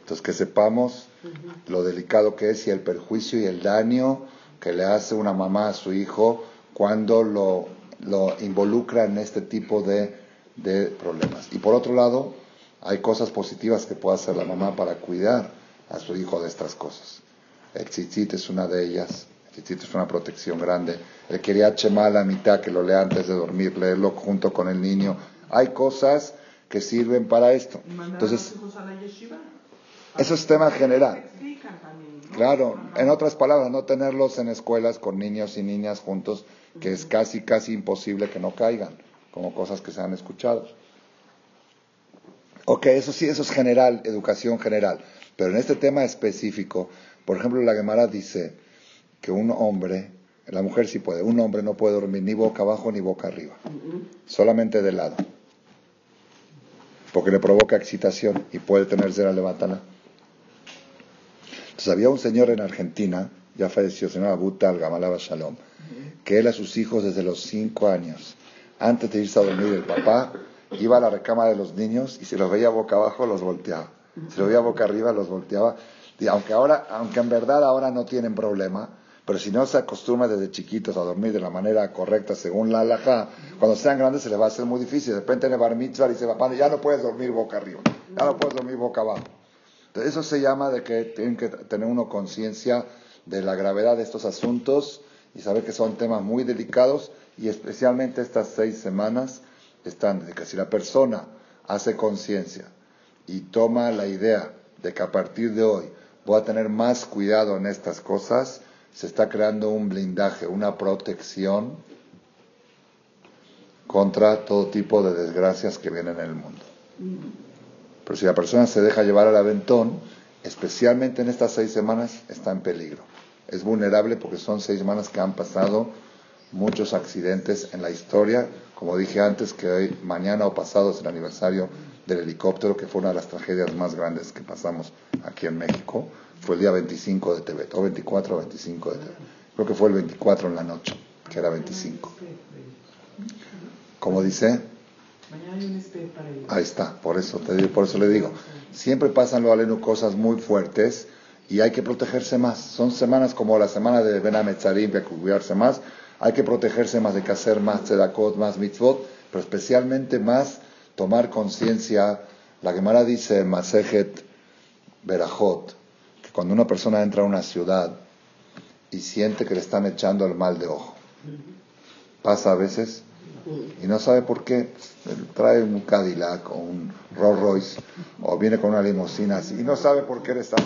Entonces que sepamos lo delicado que es y el perjuicio y el daño que le hace una mamá a su hijo cuando lo, lo involucra en este tipo de, de problemas. Y por otro lado, hay cosas positivas que puede hacer la mamá para cuidar a su hijo de estas cosas. El tzitzit es una de ellas. El tzitzit es una protección grande. El quería a la mitad que lo lea antes de dormir, leerlo junto con el niño. Hay cosas que sirven para esto. Entonces, eso es tema general. Claro, en otras palabras, no tenerlos en escuelas con niños y niñas juntos, que es casi, casi imposible que no caigan, como cosas que se han escuchado. Ok, eso sí, eso es general, educación general. Pero en este tema específico, por ejemplo, la Gemara dice que un hombre, la mujer sí puede, un hombre no puede dormir ni boca abajo ni boca arriba, solamente de lado, porque le provoca excitación y puede tener cera levantana. Entonces había un señor en Argentina, ya falleció, se llamaba Butal Gamalaba Shalom, que él a sus hijos desde los cinco años, antes de irse a dormir el papá, iba a la recámara de los niños y si los veía boca abajo los volteaba. Si los veía boca arriba los volteaba. Y aunque ahora, aunque en verdad ahora no tienen problema, pero si no se acostumbra desde chiquitos a dormir de la manera correcta según la halajá, cuando sean grandes se les va a hacer muy difícil. De repente en el bar mitzvah dice, papá, ya no puedes dormir boca arriba, ya no puedes dormir boca abajo. Entonces eso se llama de que tienen que tener uno conciencia de la gravedad de estos asuntos y saber que son temas muy delicados y especialmente estas seis semanas están de que si la persona hace conciencia y toma la idea de que a partir de hoy voy a tener más cuidado en estas cosas, se está creando un blindaje, una protección contra todo tipo de desgracias que vienen en el mundo. Pero si la persona se deja llevar al aventón, especialmente en estas seis semanas, está en peligro. Es vulnerable porque son seis semanas que han pasado muchos accidentes en la historia. Como dije antes, que hoy, mañana o pasado es el aniversario del helicóptero, que fue una de las tragedias más grandes que pasamos aquí en México. Fue el día 25 de Tebet, o 24 o 25 de Tebet. Creo que fue el 24 en la noche, que era 25. ¿Cómo dice? Ahí está, por eso, te digo, por eso le digo. Siempre pasan lo aleno cosas muy fuertes y hay que protegerse más. Son semanas como la semana de Ben Ametzarim, que hay que cuidarse más. Hay que protegerse más, de que hacer más tzedakot, más mitzvot, pero especialmente más tomar conciencia. La Gemara dice Masejet Berajot, que cuando una persona entra a una ciudad y siente que le están echando el mal de ojo, pasa a veces y no sabe por qué, trae un Cadillac o un Rolls Royce o viene con una limusina y no sabe por qué le están...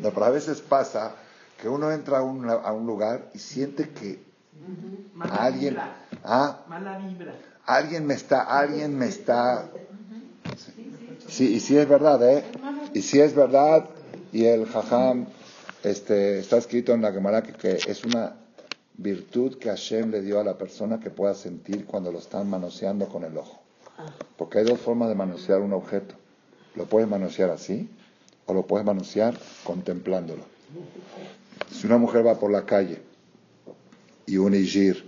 No, pero a veces pasa que uno entra a un lugar y siente que alguien, ¿ah? Alguien me está, alguien me está. Sí, y si es verdad, ¿eh? Y si es verdad, y el jajam, este, está escrito en la Gemara que, es una virtud que Hashem le dio a la persona que pueda sentir cuando lo están manoseando con el ojo. Porque hay dos formas de manosear un objeto. Lo puedes manosear así o lo puedes manosear contemplándolo. Si una mujer va por la calle y un Ijir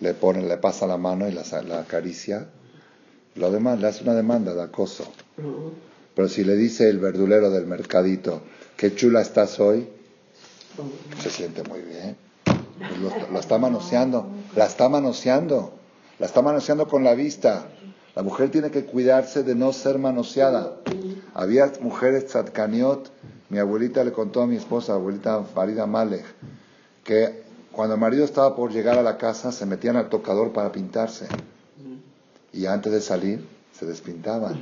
le pone, le pasa la mano y la, acaricia, lo demás le hace una demanda de acoso. Pero si le dice el verdulero del mercadito, qué chula estás hoy, se siente muy bien. Lo, lo, está manoseando, la está manoseando, la está manoseando con la vista. La mujer tiene que cuidarse de no ser manoseada. Había mujeres tzadkaniot, mi abuelita le contó a mi esposa, abuelita Farida Malek, que cuando el marido estaba por llegar a la casa, se metían al tocador para pintarse. Y antes de salir, se despintaban.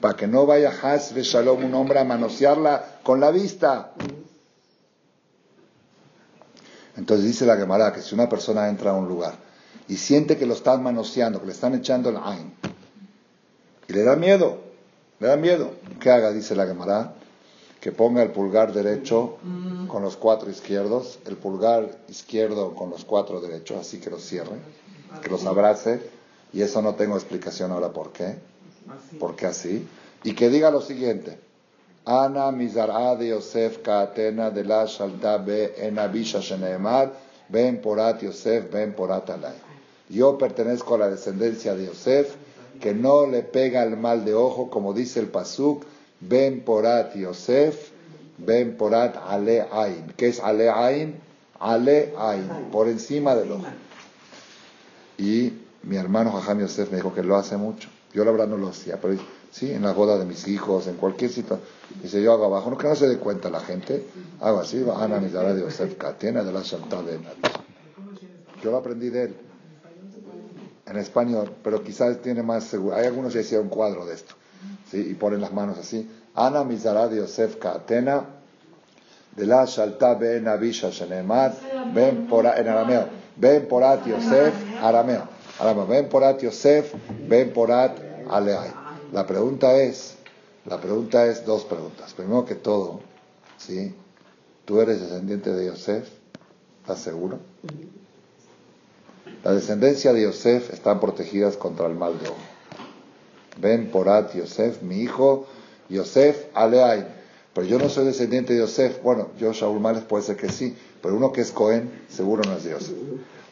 Para que no vaya Hasbe Shalom, un hombre, a manosearla con la vista. Entonces dice la Gemara que si una persona entra a un lugar y siente que lo están manoseando, que le están echando el ain, y le da miedo, le da miedo, ¿qué haga? Dice la Gemara que ponga el pulgar derecho con los cuatro izquierdos, el pulgar izquierdo con los cuatro derechos, así que los cierre, que los abrace, y eso no tengo explicación ahora por qué, por qué así, y que diga lo siguiente, Ana mizar'a de Yosef ka'atena de la shalta be en abisha sheneemar, ben porat Yosef, ben porat alay. Yo pertenezco a la descendencia de Yosef, que no le pega el mal de ojo, como dice el pasuk, Ben Porat Yosef, Ben Porat Ale Ain. ¿Qué es Ale Ain? Ale Ain, por encima del ojo. Y mi hermano Jajam Yosef me dijo que lo hace mucho. Yo la verdad no lo hacía, pero sí, en la boda de mis hijos, en cualquier situación. Dice, yo hago abajo, no que no se dé cuenta la gente. Hago así, Ana Mizara de Yosef Katena de la de Yo lo aprendí de él. En español, pero quizás tiene más seguro. Hay algunos que hicieron un cuadro de esto. ¿Sí? Y ponen las manos así. Ana Mizara de Yosef Katena de la Shalta Ben Abisha Shenemar, Ben en arameo. Ben Porat Yosef, arameo. Arameo. Ben Porat Yosef, Ben Porat Aleai. La pregunta es, la pregunta es dos preguntas. Primero que todo, ¿sí? ¿Tú eres descendiente de Yosef? ¿Estás seguro? La descendencia de Yosef están protegidas contra el mal de ojo. Ben Porat Yosef, mi hijo, Yosef Aleai. Pero yo no soy descendiente de Yosef. Bueno, yo, Shaul Males, puede ser que sí. Pero uno que es Cohen, seguro no es de Yosef.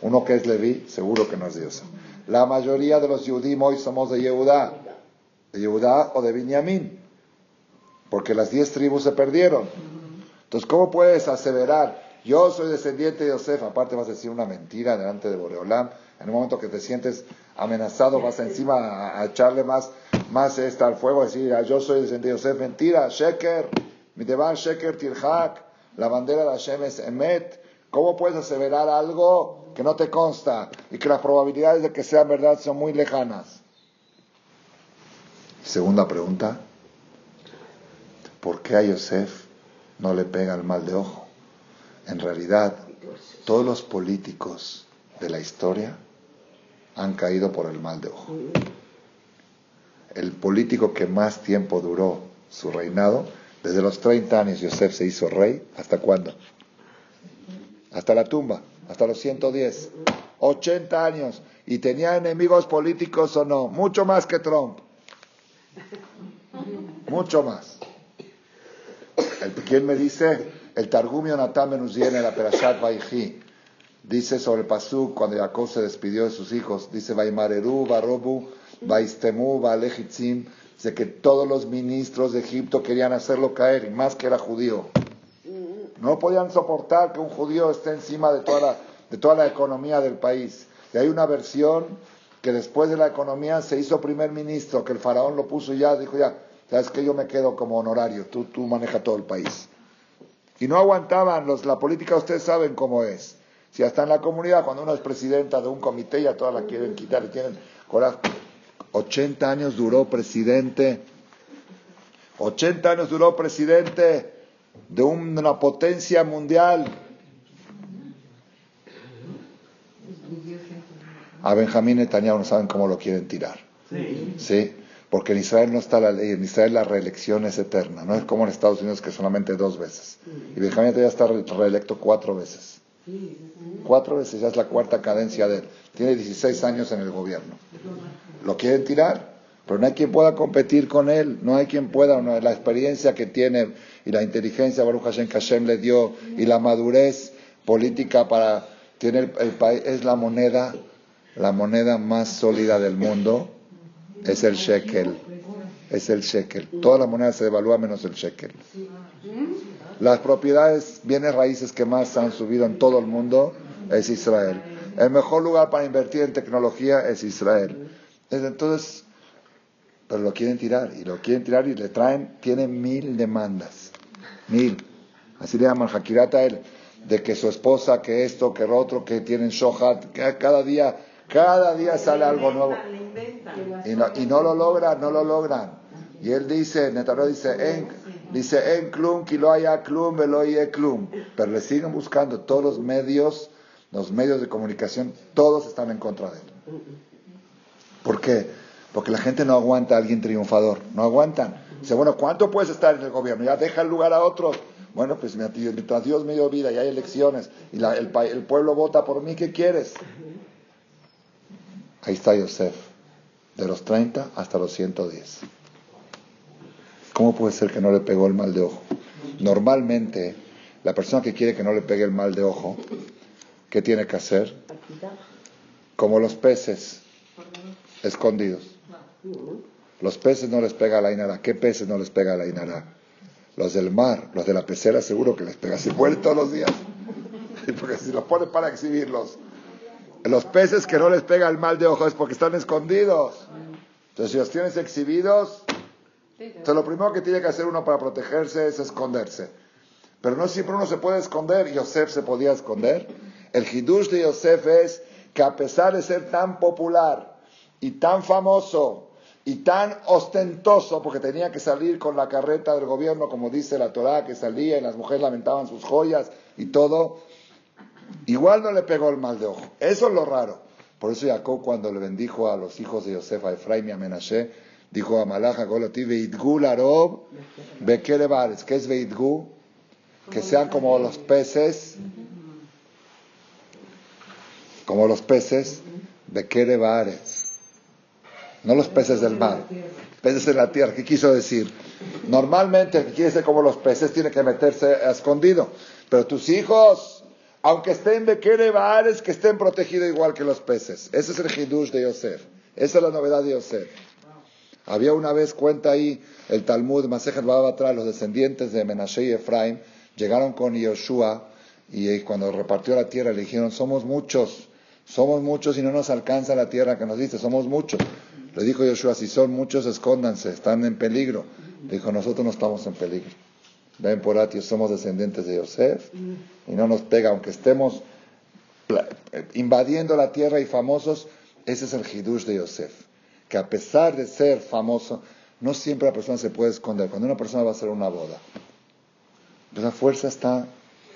Uno que es Leví, seguro que no es de Yosef. La mayoría de los Yudim hoy somos de Yehudá. De Yehudá o de Binyamin. Porque las diez tribus se perdieron. Entonces, ¿cómo puedes aseverar? Yo soy descendiente de Yosef. Aparte vas a decir una mentira delante de Boreolam. En el momento que te sientes amenazado, vas encima a, echarle más, más esta al fuego, decir, ah, yo soy descendiente de Yosef. Mentira, Sheker. Mi deban Sheker Tirhak. La bandera de Hashem es Emet. ¿Cómo puedes aseverar algo que no te consta y que las probabilidades de que sea verdad son muy lejanas? Segunda pregunta. ¿Por qué a Yosef no le pega el mal de ojo? En realidad, todos los políticos de la historia han caído por el mal de ojo. El político que más tiempo duró su reinado, desde los 30 años Yosef se hizo rey, ¿hasta cuándo? Hasta la tumba, hasta los 110. 80 años. ¿Y tenía enemigos políticos o no? Mucho más que Trump. Mucho más. ¿Quién me dice? El Targumio Natam viene la Perashat Vaihi. Dice sobre el Pasuk, cuando Jacob se despidió de sus hijos, dice Vaimareru, Barobu, Vaistemu, Valejitzim, dice que todos los ministros de Egipto querían hacerlo caer, y más que era judío. No podían soportar que un judío esté encima de toda la, de toda la economía del país. Y hay una versión que después de la economía se hizo primer ministro, que el faraón lo puso ya, dijo ya, sabes que yo me quedo como honorario, tú, tú manejas todo el país. Y no aguantaban, los, la política ustedes saben cómo es. Si hasta en la comunidad, cuando uno es presidenta de un comité, ya todas la quieren quitar y tienen coraje. 80 años duró presidente. 80 años duró presidente de una potencia mundial. A Benjamín Netanyahu no saben cómo lo quieren tirar. Sí. Porque en Israel no está la ley, en Israel la reelección es eterna, no es como en Estados Unidos que solamente dos veces. Y Benjamín Netanyahu está reelecto cuatro veces. Cuatro veces, ya es la cuarta cadencia de él. Tiene 16 años en el gobierno. ¿Lo quieren tirar? Pero no hay quien pueda competir con él, no hay quien pueda, la experiencia que tiene y la inteligencia Baruch Hashem Hashem le dio y la madurez política para tener el país, es la moneda, la moneda más sólida del mundo, es el shekel, es el shekel. Toda la moneda se devalúa menos el shekel. Las propiedades, bienes raíces que más han subido en todo el mundo es Israel. El mejor lugar para invertir en tecnología es Israel. Entonces, pero lo quieren tirar y lo quieren tirar y le traen, tiene mil demandas, mil. Así le llaman Hakirata él, de que su esposa, que esto, que lo otro, que tienen shohat, que cada día, cada día sale algo nuevo. Y no, y no lo logran, no lo logran. Y él dice, Netanyahu dice, en, dice, en klum, lo haya klum, velo klum. Pero le siguen buscando todos los medios, los medios de comunicación, todos están en contra de él. ¿Por qué? Porque la gente no aguanta a alguien triunfador, no aguantan. Dice, bueno, ¿cuánto puedes estar en el gobierno? Ya deja el lugar a otros. Bueno, pues mientras Dios me dio vida y hay elecciones y el, el pueblo vota por mí, ¿qué quieres? Ahí está Yosef, de los 30 hasta los 110. ¿Cómo puede ser que no le pegó el mal de ojo? Normalmente, la persona que quiere que no le pegue el mal de ojo, ¿qué tiene que hacer? Como los peces escondidos. Los peces no les pega la inara. ¿Qué peces no les pega la inara? Los del mar, los de la pecera seguro que les pega. Se mueren todos los días. (laughs) Porque si los ponen para exhibirlos. Los peces que no les pega el mal de ojo es porque están escondidos. Entonces, si los tienes exhibidos, entonces lo primero que tiene que hacer uno para protegerse es esconderse. Pero no siempre uno se puede esconder. Yosef se podía esconder. El hidush de Yosef es que a pesar de ser tan popular y tan famoso y tan ostentoso, porque tenía que salir con la carreta del gobierno, como dice la Torá, que salía y las mujeres lamentaban sus joyas y todo, igual no le pegó el mal de ojo. Eso es lo raro. Por eso Jacob cuando le bendijo a los hijos de Yosef, a Efraim y a Menashe, dijo a Malaja Goloti, Veidgu larob, Bekerebares. ¿Qué es Veidgu? Que sean como los peces, como los peces, Bekerebares no los peces del mar, peces de la tierra. ¿Qué quiso decir? Normalmente el que quiere ser como los peces tiene que meterse a escondido, pero tus hijos, aunque estén de Kerebares, que estén protegidos igual que los peces. Ese es el hidush de Yosef. Esa es la novedad de Yosef. Había una vez, cuenta ahí el Talmud, Masejet atrás, los descendientes de Menashe y Efraim llegaron con Yoshua y cuando repartió la tierra le dijeron, somos muchos, somos muchos y no nos alcanza la tierra que nos dice, somos muchos. Le dijo Yoshua, si son muchos, escóndanse, están en peligro. Le dijo, nosotros no estamos en peligro. Ven por aquí, somos descendientes de Yosef y no nos pega, aunque estemos invadiendo la tierra y famosos, ese es el hidush de Yosef. Que a pesar de ser famoso, no siempre la persona se puede esconder. Cuando una persona va a hacer una boda, la fuerza está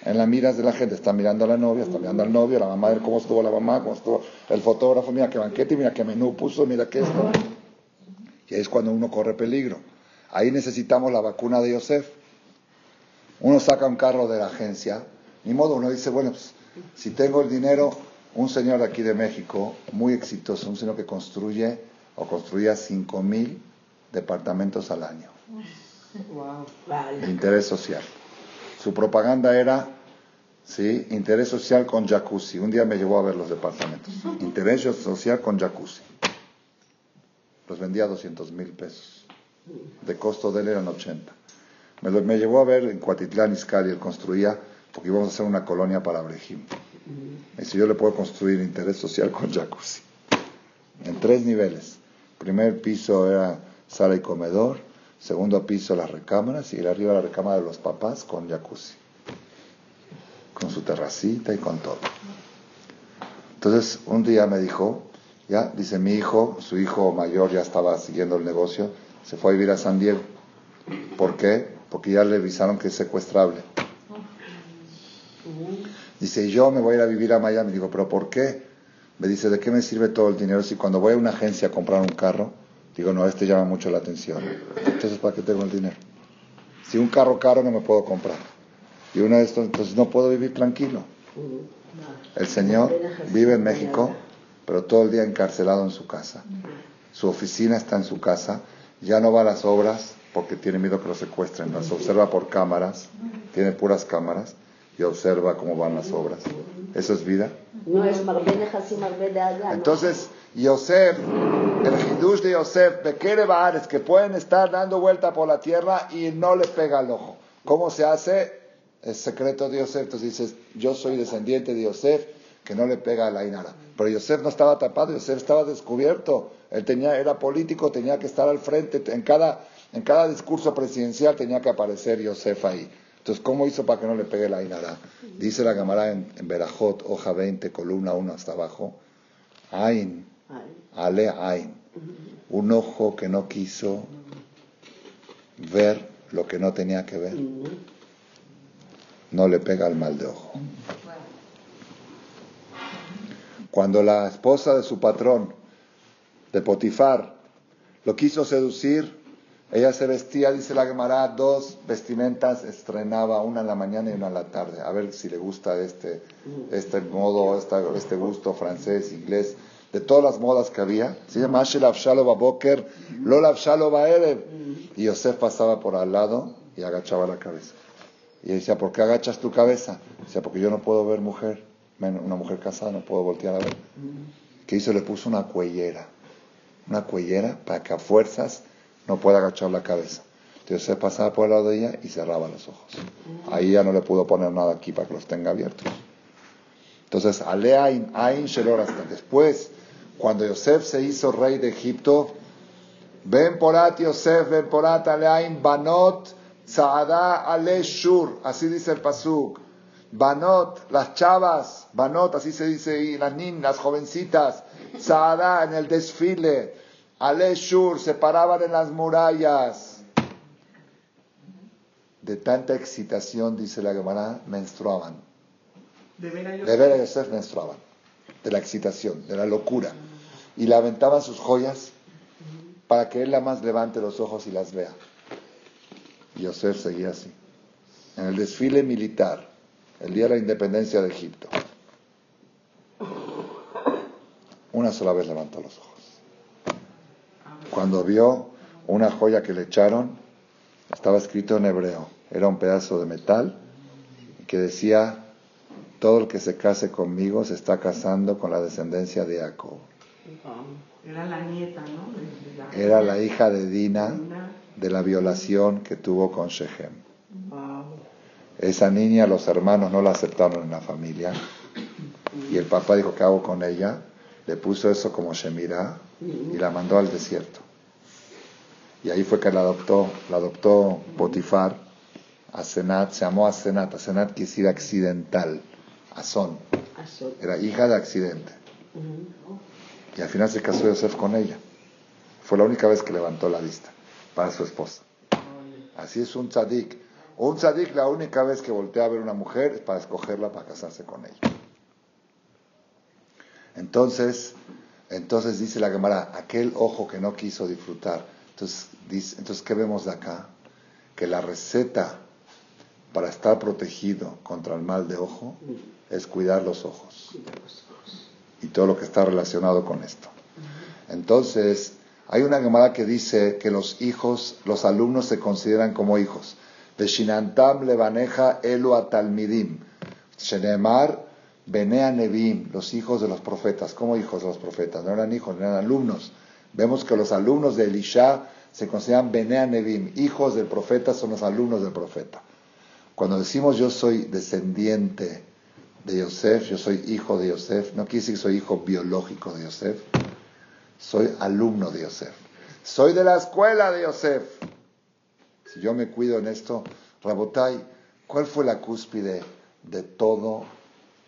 en las miras de la gente. Está mirando a la novia, está mirando al novio, la mamá, cómo estuvo la mamá, cómo estuvo el fotógrafo, mira qué banquete, mira qué menú puso, mira qué esto. Y ahí es cuando uno corre peligro. Ahí necesitamos la vacuna de Yosef. Uno saca un carro de la agencia, ni modo, uno dice, bueno, pues, si tengo el dinero, un señor de aquí de México, muy exitoso, un señor que construye o construía 5.000 departamentos al año. De interés social. Su propaganda era, ¿sí? Interés social con jacuzzi. Un día me llevó a ver los departamentos. Interés social con jacuzzi. Los vendía a 200 mil pesos. De costo de él eran 80. Me, me llevó a ver en Cuatitlán, Izcalli, él construía, porque íbamos a hacer una colonia para Brejim. Y si yo le puedo construir interés social con jacuzzi. En tres niveles. Primer piso era sala y comedor, Segundo piso las recámaras y arriba la recámara de los papás con jacuzzi. Con su terracita y con todo. Entonces un día me dijo, ya, dice mi hijo, su hijo mayor ya estaba siguiendo el negocio, se fue a vivir a San Diego. ¿Por qué? Porque ya le avisaron que es secuestrable. Dice, yo me voy a ir a vivir a Miami. Digo, ¿pero por qué? Me dice, ¿de qué me sirve todo el dinero si cuando voy a una agencia a comprar un carro, Digo, no, este llama mucho la atención. Entonces, ¿para qué tengo el dinero? Si un carro caro no me puedo comprar. Y uno de estos, entonces no puedo vivir tranquilo. El Señor vive en México, pero todo el día encarcelado en su casa. Su oficina está en su casa, ya no va a las obras porque tiene miedo que lo secuestren. Las observa por cámaras, tiene puras cámaras y observa cómo van las obras. ¿Eso es vida? No es Entonces, Yosef, el hidush de Yosef, Bekere es que pueden estar dando vuelta por la tierra y no le pega el ojo. ¿Cómo se hace? El secreto de Yosef. Entonces dices, yo soy descendiente de Yosef, que no le pega a la inara. Pero Yosef no estaba tapado, Yosef estaba descubierto. Él tenía, era político, tenía que estar al frente. En cada, en cada discurso presidencial tenía que aparecer Yosef ahí. Entonces, ¿cómo hizo para que no le pegue la inara? Dice la cámara en, en Berajot, hoja 20, columna 1 hasta abajo. Ain, Ale Ain. Un ojo que no quiso ver lo que no tenía que ver. No le pega el mal de ojo. Cuando la esposa de su patrón, de Potifar, lo quiso seducir, ella se vestía, dice la Gemara, dos vestimentas estrenaba, una en la mañana y una en la tarde. A ver si le gusta este, este modo, este gusto francés, inglés, de todas las modas que había. Se llama Boker, Lola Y Yosef pasaba por al lado y agachaba la cabeza. Y decía, ¿por qué agachas tu cabeza? Decía, porque yo no puedo ver mujer, una mujer casada, no puedo voltear a ver. ¿Qué hizo? Le puso una cuellera. Una cuellera para que a fuerzas no puede agachar la cabeza. Entonces pasaba por el lado de ella y cerraba los ojos. Ahí ya no le pudo poner nada aquí para que los tenga abiertos. Entonces, Aleain, Ain hasta Después, cuando Yosef se hizo rey de Egipto, Ben Porat Yosef, Ben Porat Aleain, Banot, Saada Ale Shur, así dice el Pasuk. Banot, las chavas, Banot, así se dice las niñas, las jovencitas, Saada en el desfile, Ale Shur, se paraban en las murallas de tanta excitación, dice la Gemara, menstruaban. De ver a Yosef, menstruaban. De la excitación, de la locura. Y le aventaban sus joyas para que él la más levante los ojos y las vea. Y Yosef seguía así. En el desfile militar, el día de la independencia de Egipto, una sola vez levantó los ojos. Cuando vio una joya que le echaron, estaba escrito en hebreo era un pedazo de metal que decía, todo el que se case conmigo se está casando con la descendencia de Jacob. Era la nieta, ¿no? Era la hija de Dina de la violación que tuvo con Shechem. Esa niña los hermanos no la aceptaron en la familia y el papá dijo, ¿qué hago con ella? Le puso eso como Shemira y la mandó al desierto. Y ahí fue que la adoptó, la adoptó Potifar Asenat, se llamó Asenat, Asenat quiere decir accidental, Azón. Era hija de accidente. Y al final se casó Yosef con ella. Fue la única vez que levantó la vista para su esposa. Así es un tzadik. Un tzadik la única vez que voltea a ver una mujer es para escogerla para casarse con ella. Entonces, entonces dice la Gemara, aquel ojo que no quiso disfrutar. Entonces, dice, entonces ¿qué vemos de acá? Que la receta para estar protegido contra el mal de ojo es cuidar los ojos y todo lo que está relacionado con esto. Entonces, hay una llamada que dice que los hijos, los alumnos se consideran como hijos. Veshinantam levaneja elu atalmidim. Shenemar benea nevim, los hijos de los profetas. ¿Cómo hijos de los profetas? No eran hijos, eran alumnos. Vemos que los alumnos de Elisha se consideran benea nevim. Hijos del profeta son los alumnos del profeta. Cuando decimos yo soy descendiente de Yosef, yo soy hijo de Yosef, no quiere decir que soy hijo biológico de Yosef, soy alumno de Yosef. Soy de la escuela de Yosef. Si yo me cuido en esto, Rabotai, ¿cuál fue la cúspide de todo,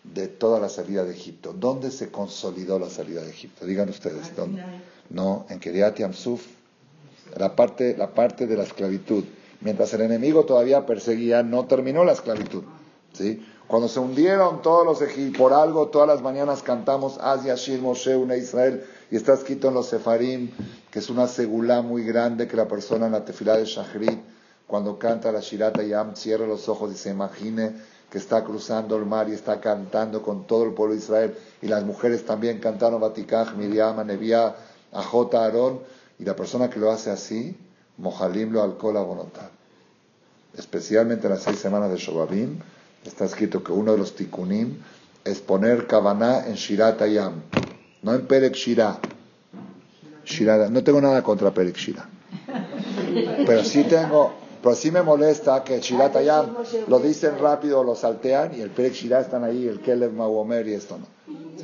de toda la salida de Egipto? ¿Dónde se consolidó la salida de Egipto? Digan ustedes, ¿dónde? No, en Kiriat Yamsuf, la parte, la parte de la esclavitud. Mientras el enemigo todavía perseguía, no terminó la esclavitud. ¿sí? Cuando se hundieron todos los egipcios, por algo todas las mañanas cantamos Asia Shir Moshe, una Israel, y está escrito en los Sefarim, que es una segula muy grande que la persona en la tefilá de Shachrit, cuando canta la Shirata Yam, cierra los ojos y se imagine que está cruzando el mar y está cantando con todo el pueblo de Israel, y las mujeres también cantaron Batikaj, Miriam, Anevia, Ajota, Aarón, y la persona que lo hace así, Mojalim lo alcohol a Especialmente en las seis semanas de Shobabim, está escrito que uno de los tikunim es poner Kavaná en Shirat Ayam, no en Perek Shira. No tengo nada contra Perek Shira. Pero sí tengo, pero sí me molesta que Shirat Ayam lo dicen rápido, lo saltean y el Perek Shira están ahí, el Kelev Mawomer y esto no.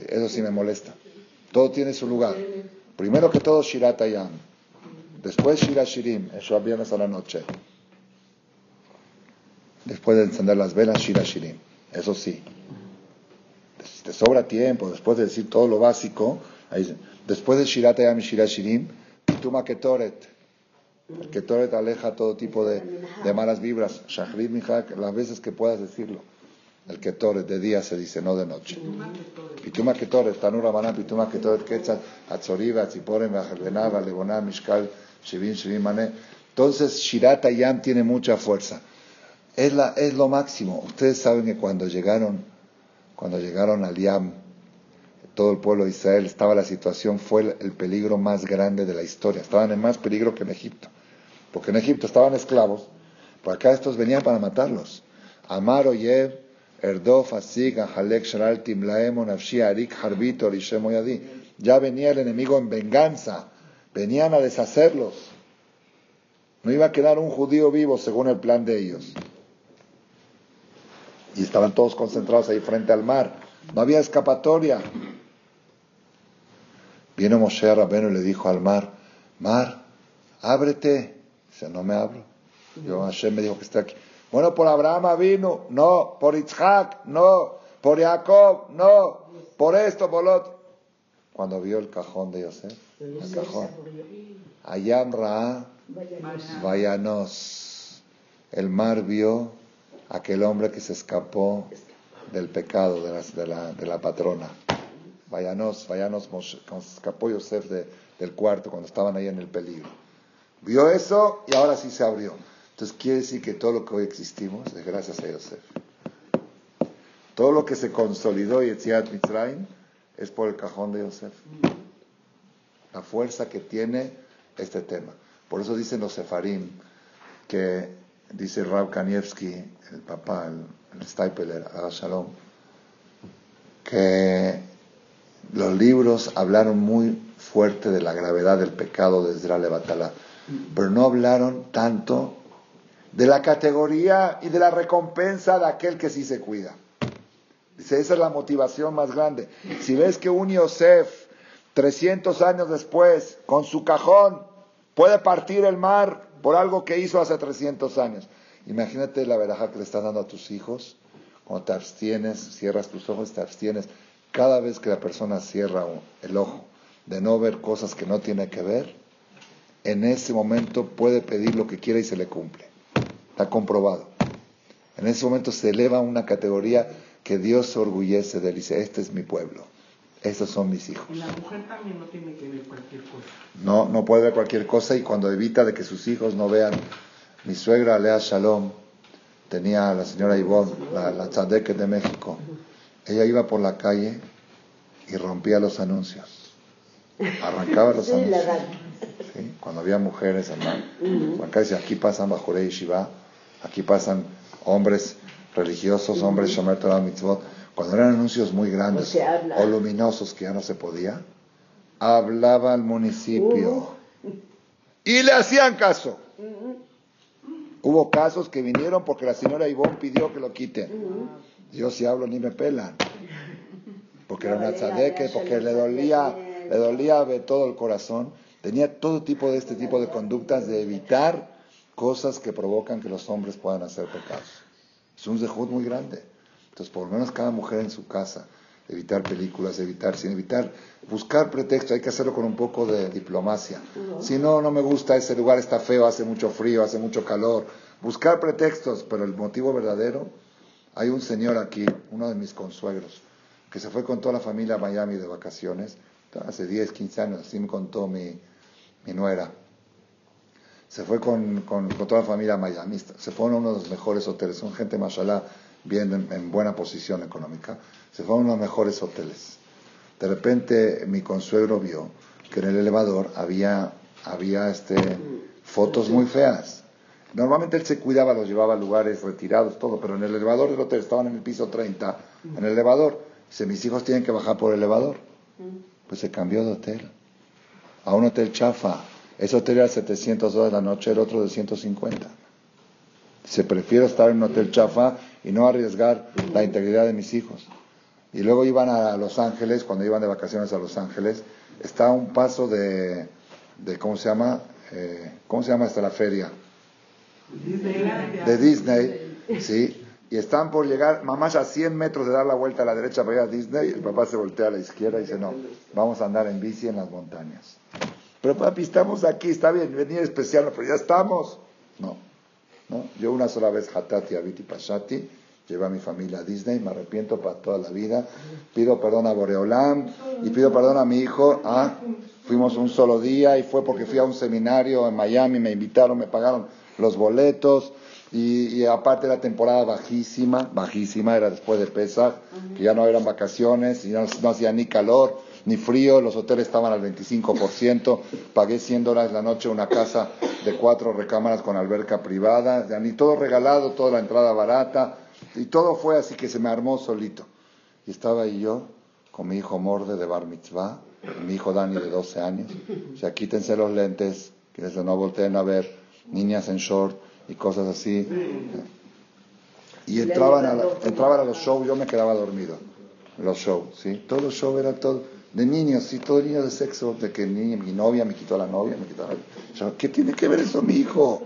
eso sí me molesta. Todo tiene su lugar. Primero que todo Shirat Ayam. Después Shira Shirim, eso viernes a la noche. Después de encender las velas, Shira Shirim. Eso sí. Te sobra tiempo, después de decir todo lo básico, ahí, después de Shirat Ayam y Shira Shirim, Pituma Ketoret. El Ketoret aleja todo tipo de, de malas vibras. Shachrit Mijak, las veces que puedas decirlo. El Ketoret de día se dice, no de noche. Pituma Ketoret, Tanura Maná, Pituma Ketoret, Ketzat, Atzoriva, Atziporem, Ajerbenava, Leboná, Mishkal, entonces, Shirat Ayam tiene mucha fuerza. Es, la, es lo máximo. Ustedes saben que cuando llegaron, cuando llegaron al Yam, todo el pueblo de Israel, estaba la situación, fue el, peligro más grande de la historia. Estaban en más peligro que en Egipto. Porque en Egipto estaban esclavos, por acá estos venían para matarlos. Amar Oyev, Erdof, Asig, Ahalek, Sharal, Timlaemon, Afshi, Arik, Harbitor y Ya venía el enemigo en venganza venían a deshacerlos. No iba a quedar un judío vivo según el plan de ellos. Y estaban todos concentrados ahí frente al mar. No había escapatoria. Vino Moshe Rabeno y le dijo al mar, mar, ábrete. Dice, no me abro. Yo, Hashem me dijo que esté aquí. Bueno, por Abraham vino, no. Por Isaac, no. Por Jacob, no. Por esto, por lo otro. Cuando vio el cajón de Yosef, el cajón. Ayam Ra, Vayanos. El mar vio aquel hombre que se escapó del pecado de la, de la, patrona. Vayanos, Vayanos, escapó Yosef del cuarto cuando estaban ahí en el peligro. Vio eso y ahora sí se abrió. Entonces quiere decir que todo lo que hoy existimos es gracias a Yosef. Todo lo que se consolidó y Etziat Mitzrayim es por el cajón de Yosef. La fuerza que tiene este tema. Por eso dicen los sefarim que dice Rav Kanievski, el papá, el, el Staipeler, Shalom, que los libros hablaron muy fuerte de la gravedad del pecado de Israel Batalá, pero no hablaron tanto de la categoría y de la recompensa de aquel que sí se cuida. Dice, esa es la motivación más grande. Si ves que un Yosef, 300 años después, con su cajón, puede partir el mar por algo que hizo hace 300 años. Imagínate la veraja que le estás dando a tus hijos. Cuando te abstienes, cierras tus ojos, te abstienes. Cada vez que la persona cierra el ojo de no ver cosas que no tiene que ver, en ese momento puede pedir lo que quiera y se le cumple. Está comprobado. En ese momento se eleva a una categoría que Dios se orgullece de él y dice, este es mi pueblo, estos son mis hijos. La mujer también no tiene que ver cualquier cosa. No, no puede ver cualquier cosa y cuando evita de que sus hijos no vean, mi suegra Lea Shalom tenía a la señora Ivonne, la, la de México, ella iba por la calle y rompía los anuncios. Arrancaba los (laughs) anuncios. Cuando había mujeres, hermano. Acá dice, aquí pasan Bajurei y Shiva Aquí pasan hombres religiosos, hombres Shomer Torah Mitzvot. Cuando eran anuncios muy grandes o luminosos que ya no se podía, hablaba al municipio uh. y le hacían caso. Hubo casos que vinieron porque la señora Ivonne pidió que lo quiten. Yo si hablo ni me pelan. Porque era una tzadeque, porque le dolía, le dolía de todo el corazón. Tenía todo tipo de este tipo de conductas de evitar cosas que provocan que los hombres puedan hacer pecados. Es un zehut muy grande. Entonces, por lo menos cada mujer en su casa, evitar películas, evitar sin evitar, buscar pretexto, hay que hacerlo con un poco de diplomacia. Si no, no me gusta ese lugar, está feo, hace mucho frío, hace mucho calor. Buscar pretextos, pero el motivo verdadero, hay un señor aquí, uno de mis consuegros, que se fue con toda la familia a Miami de vacaciones, hace 10, 15 años, así me contó mi, mi nuera se fue con, con, toda la familia Miami, se fue a uno de los mejores hoteles, son gente, mashallah, bien en, buena posición económica, se fue a uno de los mejores hoteles. De repente mi consuegro vio que en el elevador había, había este, fotos muy feas. Normalmente él se cuidaba, los llevaba a lugares retirados, todo, pero en el elevador del hotel, estaban en el piso 30, en el elevador, dice, mis hijos tienen que bajar por el elevador. Pues se cambió de hotel, a un hotel chafa, ese hotel era 700 dólares la noche, el otro de 150. Se prefiere estar en un hotel chafa y no arriesgar la integridad de mis hijos. Y luego iban a Los Ángeles, cuando iban de vacaciones a Los Ángeles, está un paso de, de ¿cómo se llama? Eh, ¿Cómo se llama hasta la feria? De Disney, sí. Y están por llegar, mamás, a 100 metros de dar la vuelta a la derecha para ir a Disney. El papá se voltea a la izquierda y dice, no, vamos a andar en bici en las montañas. Pero papi, estamos aquí, está bien, venir especial, pero ya estamos. No, no. Yo una sola vez, Hatati, Abiti, Pashati, llevé a mi familia a Disney, me arrepiento para toda la vida. Pido perdón a Boreolam y pido perdón a mi hijo. Ah, fuimos un solo día y fue porque fui a un seminario en Miami, me invitaron, me pagaron los boletos. Y, aparte la temporada bajísima, bajísima, era después de Pesach, que ya no eran vacaciones y no hacía ni calor ni frío, los hoteles estaban al 25%, pagué 100 dólares la noche una casa de cuatro recámaras con alberca privada, ya ni todo regalado, toda la entrada barata, y todo fue así que se me armó solito. Y estaba ahí yo con mi hijo Morde de Bar Mitzvah, mi hijo Dani de 12 años, o sea, quítense los lentes, que desde no volteen a ver, niñas en short y cosas así. Y entraban a, entraban a los shows, yo me quedaba dormido. Los shows, ¿sí? Todo los shows era todo de niños, sí, todo niño de sexo, de que mi, mi novia me quitó a la novia, me quitó a la... ¿Qué tiene que ver eso, mi hijo?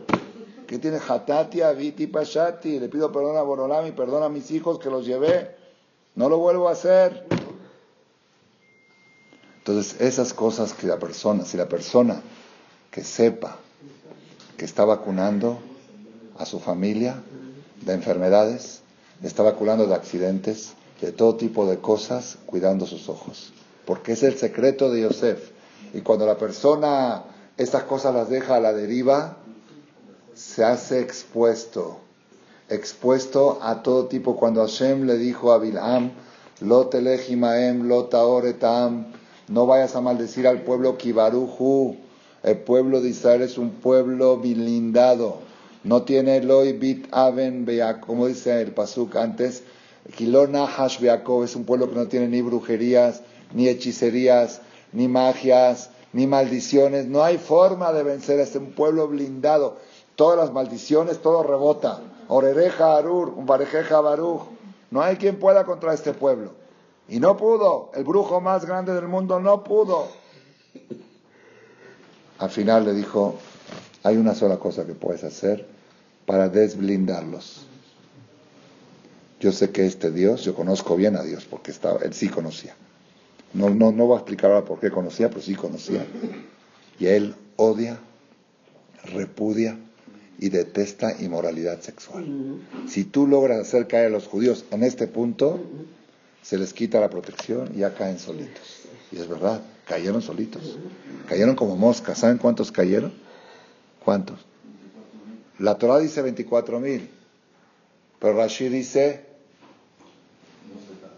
¿Qué tiene Hatati, Aviti, Pashati? Le pido perdón a Borolami, perdón a mis hijos que los llevé. No lo vuelvo a hacer. Entonces, esas cosas que la persona, si la persona que sepa que está vacunando a su familia de enfermedades, está vacunando de accidentes, de todo tipo de cosas, cuidando sus ojos. Porque es el secreto de Yosef. Y cuando la persona estas cosas las deja a la deriva, se hace expuesto, expuesto a todo tipo. Cuando Hashem le dijo a Bil'am, lo telejimaem, lo taoretam, no vayas a maldecir al pueblo Kibaruju, el pueblo de Israel es un pueblo blindado, no tiene loy bit aven como dice el pasuk antes, Kilona hash es un pueblo que no tiene ni brujerías, ni hechicerías, ni magias, ni maldiciones, no hay forma de vencer a este pueblo blindado todas las maldiciones, todo rebota. Orereja Arur, Barejeja Baruch. No hay quien pueda contra este pueblo. Y no pudo. El brujo más grande del mundo no pudo. Al final le dijo, hay una sola cosa que puedes hacer para desblindarlos. Yo sé que este Dios, yo conozco bien a Dios, porque estaba, él sí conocía. No, no, no voy a explicar ahora por qué conocía, pero sí conocía. Y él odia, repudia y detesta inmoralidad sexual. Si tú logras hacer caer a los judíos en este punto, se les quita la protección y ya caen solitos. Y es verdad, cayeron solitos. Cayeron como moscas. ¿Saben cuántos cayeron? ¿Cuántos? La Torah dice 24 mil, pero Rashi dice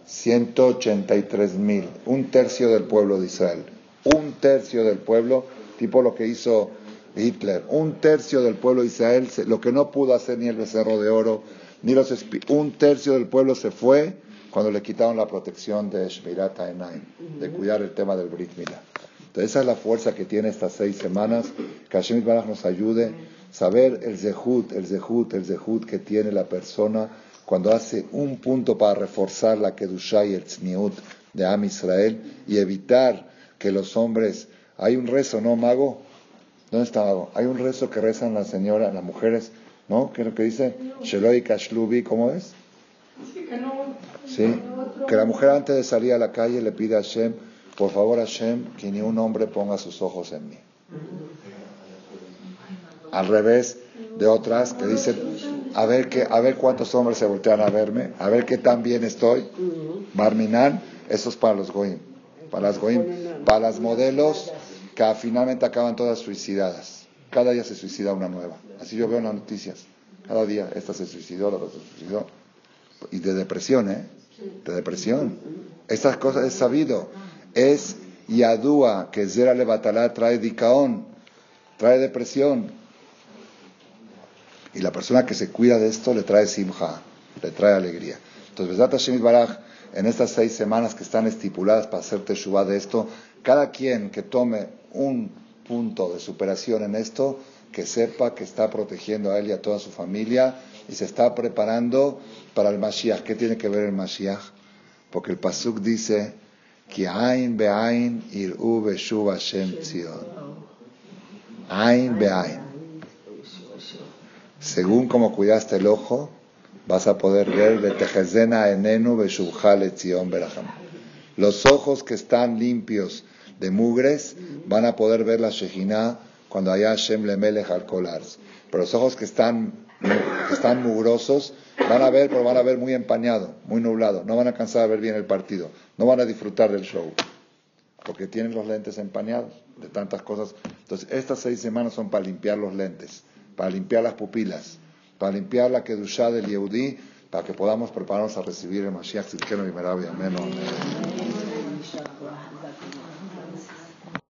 183 mil, un tercio del pueblo de Israel. Un tercio del pueblo, tipo lo que hizo Hitler. Un tercio del pueblo de Israel, lo que no pudo hacer ni el becerro de oro, ni los un tercio del pueblo se fue cuando le quitaron la protección de Shmirat Enaim, de cuidar el tema del Brit Milah. Entonces esa es la fuerza que tiene estas seis semanas, que Hashem Baraj nos ayude a saber el zehut, el zehut, el zehut que tiene la persona cuando hace un punto para reforzar la Kedushá y el Tzniut de Am Israel y evitar que los hombres, hay un rezo, ¿no, mago? ¿Dónde está Hay un rezo que rezan las señoras, las mujeres, ¿no? ¿Qué es lo que dice? Sheloi Kashlubi, ¿cómo es? Sí, que la mujer antes de salir a la calle le pide a Hashem, por favor Hashem, que ni un hombre ponga sus ojos en mí. Al revés de otras que dicen, a ver, que, a ver cuántos hombres se voltean a verme, a ver qué tan bien estoy. Barminan, eso es para los goim. Para las goim, para las modelos que finalmente acaban todas suicidadas. Cada día se suicida una nueva. Así yo veo en las noticias. Cada día esta se suicidó, la otra se suicidó. Y de depresión, ¿eh? De depresión. Estas cosas es sabido. Es Yadúa, que Zera Levatalá trae dicaón, trae depresión. Y la persona que se cuida de esto le trae simja, le trae alegría. Entonces, Besat Hashem Baraj, en estas seis semanas que están estipuladas para hacer teshuva de esto, cada quien que tome un punto de superación en esto, que sepa que está protegiendo a él y a toda su familia y se está preparando para el Mashiach. ¿Qué tiene que ver el Mashiach? Porque el Pasuk dice, que Ain be'ain ir'u beshuv Hashem tzion. Ain be'ain. Según como cuidaste el ojo, vas a poder ver betejezena enenu beshuvja letzion beraham. Los ojos que están limpios de mugres, van a poder ver la Shejina cuando haya Hashem Lemelech al. Pero los ojos que están, están mugrosos van a ver, pero van a ver muy empañado, muy nublado. No van a alcanzar a ver bien el partido. No van a disfrutar del show. Porque tienen los lentes empañados de tantas cosas. Entonces, estas seis semanas son para limpiar los lentes, para limpiar las pupilas, para limpiar la Kedushá del Yehudi, para que podamos prepararnos a recibir el Mashiach, Amén.